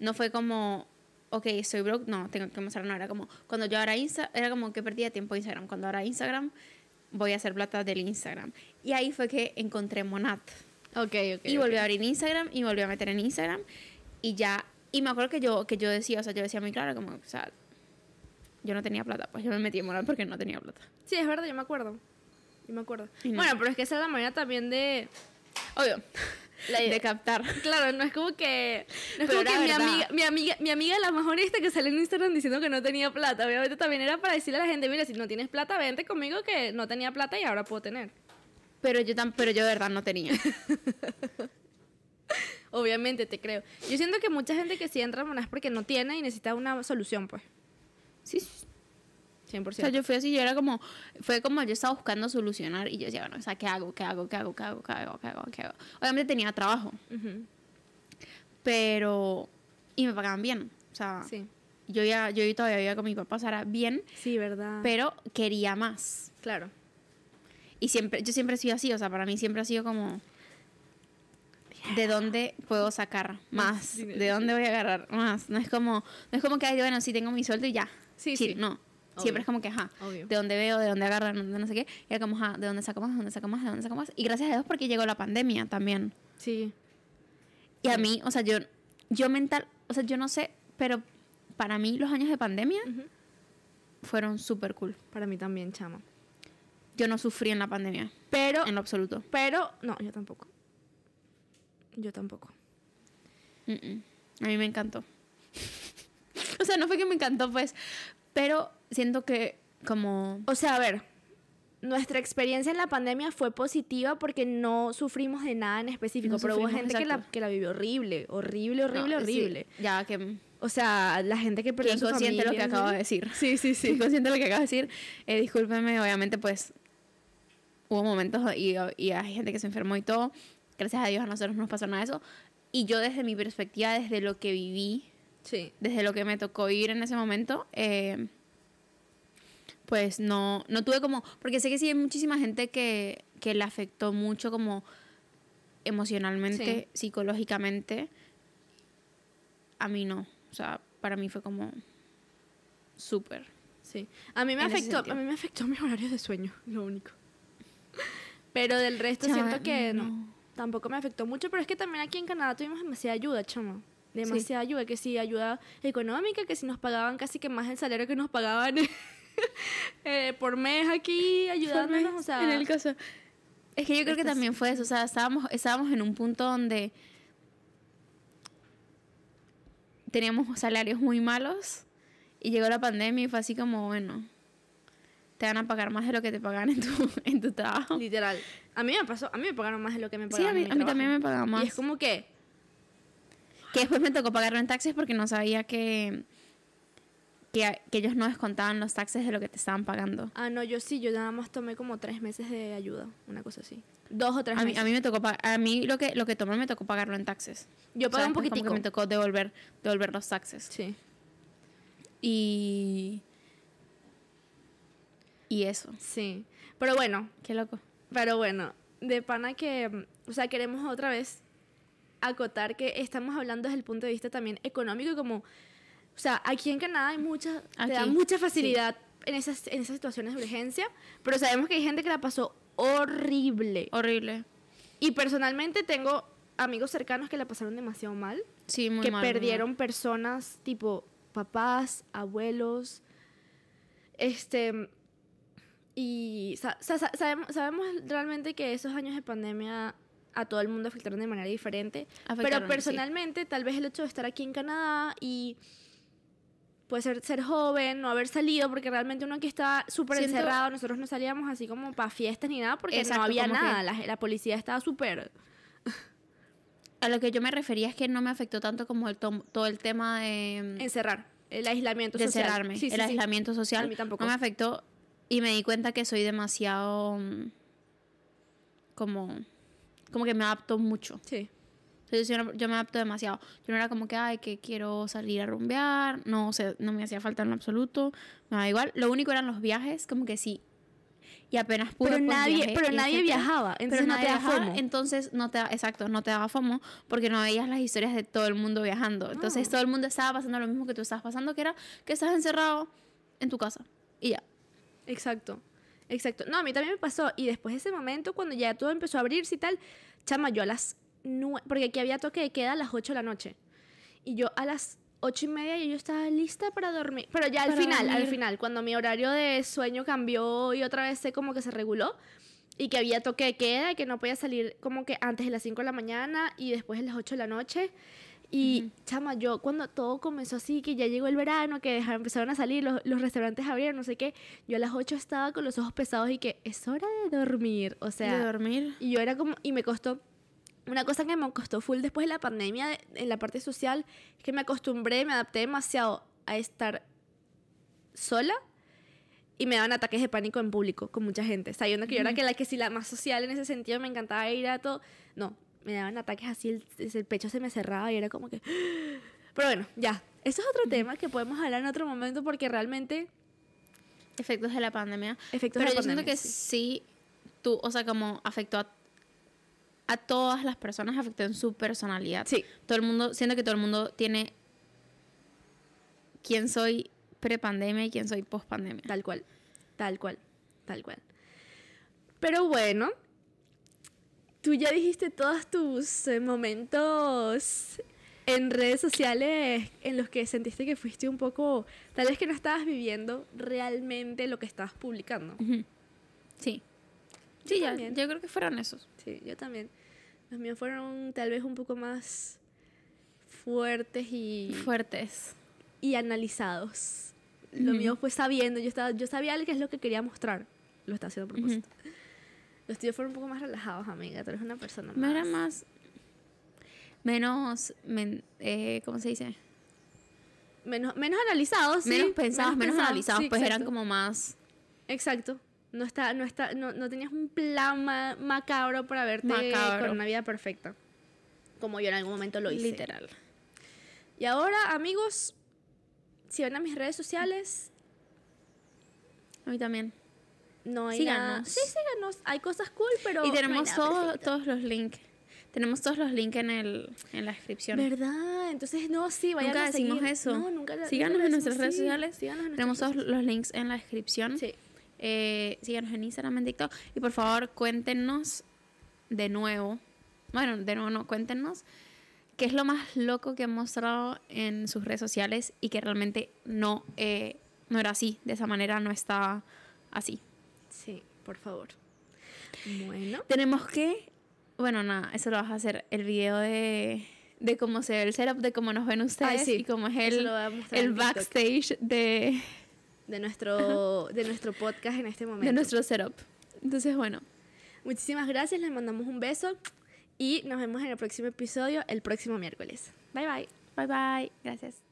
no fue como, ok, soy broke, no, tengo que mostrar, no, era como, cuando yo ahora Insta, era como que perdía tiempo Instagram. Cuando ahora Instagram, voy a hacer plata del Instagram. Y ahí fue que encontré Monat. Ok, ok. Y volví a abrir Instagram y volví a meter en Instagram y ya, y me acuerdo que yo, que yo decía, o sea, yo decía muy claro como, o sea, yo no tenía plata, pues yo me metí en Monat porque no tenía plata. Sí, es verdad, yo me acuerdo. yo me acuerdo. No. Bueno, pero es que esa es la manera también de... Obvio. La idea- De captar. Claro, no es como que. No es como que mi amiga, mi amiga, mi amiga la más honesta que sale en Instagram diciendo que no tenía plata. Obviamente también era para decirle a la gente, mira, si no tienes plata, vente conmigo que no tenía plata y ahora puedo tener. Pero yo, tam- pero yo de verdad no tenía. Obviamente, te creo. Yo siento que mucha gente que sí entra no es porque no tiene y necesita una solución, pues. Sí. 100%. O sea, yo fui así, yo era como, fue como yo estaba buscando solucionar y yo decía, bueno, o sea, ¿qué hago? ¿Qué hago? ¿Qué hago? ¿Qué hago? ¿Qué hago? ¿Qué hago? ¿Qué hago? Obviamente tenía trabajo, Ujú, pero, y me pagaban bien. O sea, Sí. yo ya, yo todavía vivía con mi papá, o sea, era bien, Sí, ¿verdad? pero quería más. claro. Y siempre, yo siempre he sido así, o sea, para mí siempre ha sido como, ¿de dónde puedo sacar más? ¿De dónde voy a agarrar más? No es como, no es como que, ay, bueno, sí tengo mi sueldo y ya. Sí, sí. No. Obvio. Siempre es como que, ajá, Obvio. de dónde veo, de dónde agarro, de dónde no sé qué. Y era como, ajá, de dónde saco más, de dónde saco más, de dónde saco más. Y gracias a Dios porque llegó la pandemia también. Sí. Y a mí, o sea, yo, yo mental, o sea, yo no sé, pero para mí los años de pandemia Ujú. fueron súper cool. Para mí también, chama. Yo no sufrí en la pandemia, Pero, en lo absoluto. pero, no, yo tampoco. Yo tampoco. Mm, mm. A mí me encantó. o sea, no fue que me encantó, pues, pero siento que como... O sea, a ver, nuestra experiencia en la pandemia fue positiva porque no sufrimos de nada en específico, No pero hubo gente que la, que la vivió horrible, horrible, horrible, no, sí, horrible. ya, que... O sea, la gente que perdió inconsciente lo que acabo ¿sí? de decir. Sí, sí, Sí, sí. consciente de lo que acabo de decir. Eh, discúlpeme, obviamente, pues hubo momentos y, y hay gente que se enfermó y todo. Gracias a Dios a nosotros no nos pasó nada de eso. Y yo desde mi perspectiva, desde lo que viví, Sí. desde lo que me tocó vivir en ese momento, eh, pues no, no tuve como, porque sé que sí hay muchísima gente que, que le afectó mucho como emocionalmente, psicológicamente. A mí no. O sea, para mí fue como súper. Sí. A mí me afectó, a mí me afectó mis horarios de sueño, lo único. Pero del resto siento que no. no. Tampoco me afectó mucho, pero es que también aquí en Canadá tuvimos demasiada ayuda, chama. Demasiada ayuda, que sí, ayuda económica, que si nos pagaban casi que más el salario que nos pagaban eh, por mes aquí, ayudándonos, o sea... en el caso. Es que yo creo que también fue eso, o sea, estábamos, estábamos en un punto donde teníamos salarios muy malos y llegó la pandemia y fue así como, bueno, te van a pagar más de lo que te pagan en tu, en tu trabajo. Literal. A mí me pasó, a mí me pagaron más de lo que me Sí, pagaban a mí, en mi a mí también me pagaban más. Y es como que, Que después me tocó pagarlo en taxes porque no sabía que, que, que ellos no descontaban los taxes de lo que te estaban pagando. ah, no, yo sí, yo nada más tomé como tres meses de ayuda, una cosa así. Dos o tres A mí, meses. a mí me tocó a mí lo que lo que tomé me tocó pagarlo en taxes. yo O sea, pagué un después como poquitico. que me tocó devolver devolver los taxes. Sí. Y y eso. Sí. Pero bueno, Qué loco. Pero bueno, de pana que, o sea, queremos otra vez acotar que estamos hablando desde el punto de vista también económico y como, o sea, aquí en Canadá hay mucha, te da mucha facilidad en, esas, en esas situaciones de urgencia, pero sabemos que hay gente que la pasó horrible. Horrible. Y personalmente tengo amigos cercanos que la pasaron demasiado mal, Sí, muy que mal, muy mal. perdieron personas tipo papás, abuelos, este y sa- sa- sa- sabemos, sabemos realmente que esos años de pandemia a todo el mundo afectaron de manera diferente, Afectaron, pero sí. personalmente tal vez el hecho de estar aquí en Canadá y puede ser ser joven, no haber salido, porque realmente uno aquí está súper Siento- encerrado, nosotros no salíamos así como para fiestas ni nada, porque Exacto, no había que- nada, la, la policía estaba súper... A lo que yo me refería es que no me afectó tanto como el tom- todo el tema de encerrar, el aislamiento de social. cerrarme, Sí, sí, el sí. aislamiento social A mí tampoco. no me afectó y me di cuenta que soy demasiado mm, como como que me adapto mucho. Sí. Entonces, yo, no- yo me adapto demasiado. Yo no era como que, ay, que quiero salir a rumbear. No, o sea, no me hacía falta en lo absoluto. Me da igual. Lo único eran los viajes, como que sí. Y apenas pude, Pero nadie, viajé pero nadie viajaba, Pero entonces no nadie te da viajaba, FOMO. entonces no te exacto, no te daba FOMO porque no veías las historias de todo el mundo viajando. Entonces No. todo el mundo estaba pasando lo mismo que tú estabas pasando, que era que estás encerrado en tu casa. Y ya. Exacto, exacto. No, a mí también me pasó. Y después de ese momento, cuando ya todo empezó a abrirse y tal, chama, yo a las nueve, porque aquí había toque de queda a las 8 de la noche. Y yo a las ocho y media yo estaba lista para dormir. Pero ya al final, al final, cuando mi horario de sueño cambió y otra vez se como que se reguló, y que había toque de queda y que no podía salir como que antes de las 5 de la mañana y después de las 8 de la noche. Y chama, yo cuando todo comenzó así, que ya llegó el verano, que dejaron, empezaron a salir, los, los restaurantes abrieron, no sé qué, yo a las 8 estaba con los ojos pesados y que es hora de dormir, o sea... de dormir. Y yo era como, y me costó, una cosa que me costó full después de la pandemia de- en la parte social, es que me acostumbré, me adapté demasiado a estar sola y me daban ataques de pánico en público con mucha gente. Sabiendo que yo era que la que sí la más social en ese sentido, me encantaba ir a todo. No, me daban ataques así, el, el pecho se me cerraba y era como que... Pero bueno, ya. Eso es otro tema que podemos hablar en otro momento porque realmente Efectos de la pandemia. efectos Pero de yo la siento pandemia, que sí, tú, o sea, como afectó a, a todas las personas, afectó en su personalidad. Sí. Todo el mundo, siento que todo el mundo tiene quién soy pre-pandemia y quién soy post-pandemia. Tal cual, tal cual, tal cual. Pero bueno, tú ya dijiste todos tus eh, momentos en redes sociales en los que sentiste que fuiste un poco, tal vez que no estabas viviendo realmente lo que estabas publicando. Sí. Sí, Yo ya, también. yo creo que fueron esos. Sí, yo también. Los míos fueron tal vez un poco más fuertes y, Fuertes. y analizados. Lo mío fue sabiendo, yo, estaba, yo sabía qué es lo que quería mostrar. Lo estaba haciendo a propósito. Los tuyos fueron un poco más relajados, amiga. Tú eres una persona más... era más. Menos. men- eh, ¿Cómo se dice? Menos, menos analizados, sí. menos pensados, menos, pensados, analizados, sí, pues eran exacto. como más. Exacto. No, está, no, está, no, no tenías un plan ma- macabro para verte Macabro. con una vida perfecta. Como yo en algún momento lo hice. Literal. Y ahora, amigos, si van a mis redes sociales, A mí también. no hay Síganos. nada- Sí, síganos. Hay cosas cool, pero y no hay tenemos nada todo- perfecto. todos los links. Tenemos todos los links en, el, en la descripción. ¿Verdad? Entonces, no, sí, vayan Nunca a seguir. decimos eso. No, nunca nunca Síganos lo en nuestras decimos, redes sociales. Síganos en Tenemos todos los links en la descripción. Sí. Eh, síganos en Instagram, en TikTok. Y por favor, cuéntenos de nuevo. Bueno, de nuevo no, cuéntenos qué es lo más loco que han mostrado en sus redes sociales y que realmente no, eh, no era así. De esa manera no está así. Sí, por favor. Bueno. Tenemos que. Bueno, nada, eso lo vas a hacer. El video de, de cómo se ve el setup, de cómo nos ven ustedes sí. y cómo es el, backstage de, de nuestro, de nuestro podcast en este momento. de nuestro setup. Entonces, bueno. Muchísimas gracias, les mandamos un beso y nos vemos en el próximo episodio el próximo miércoles. Bye bye. Bye bye. Gracias.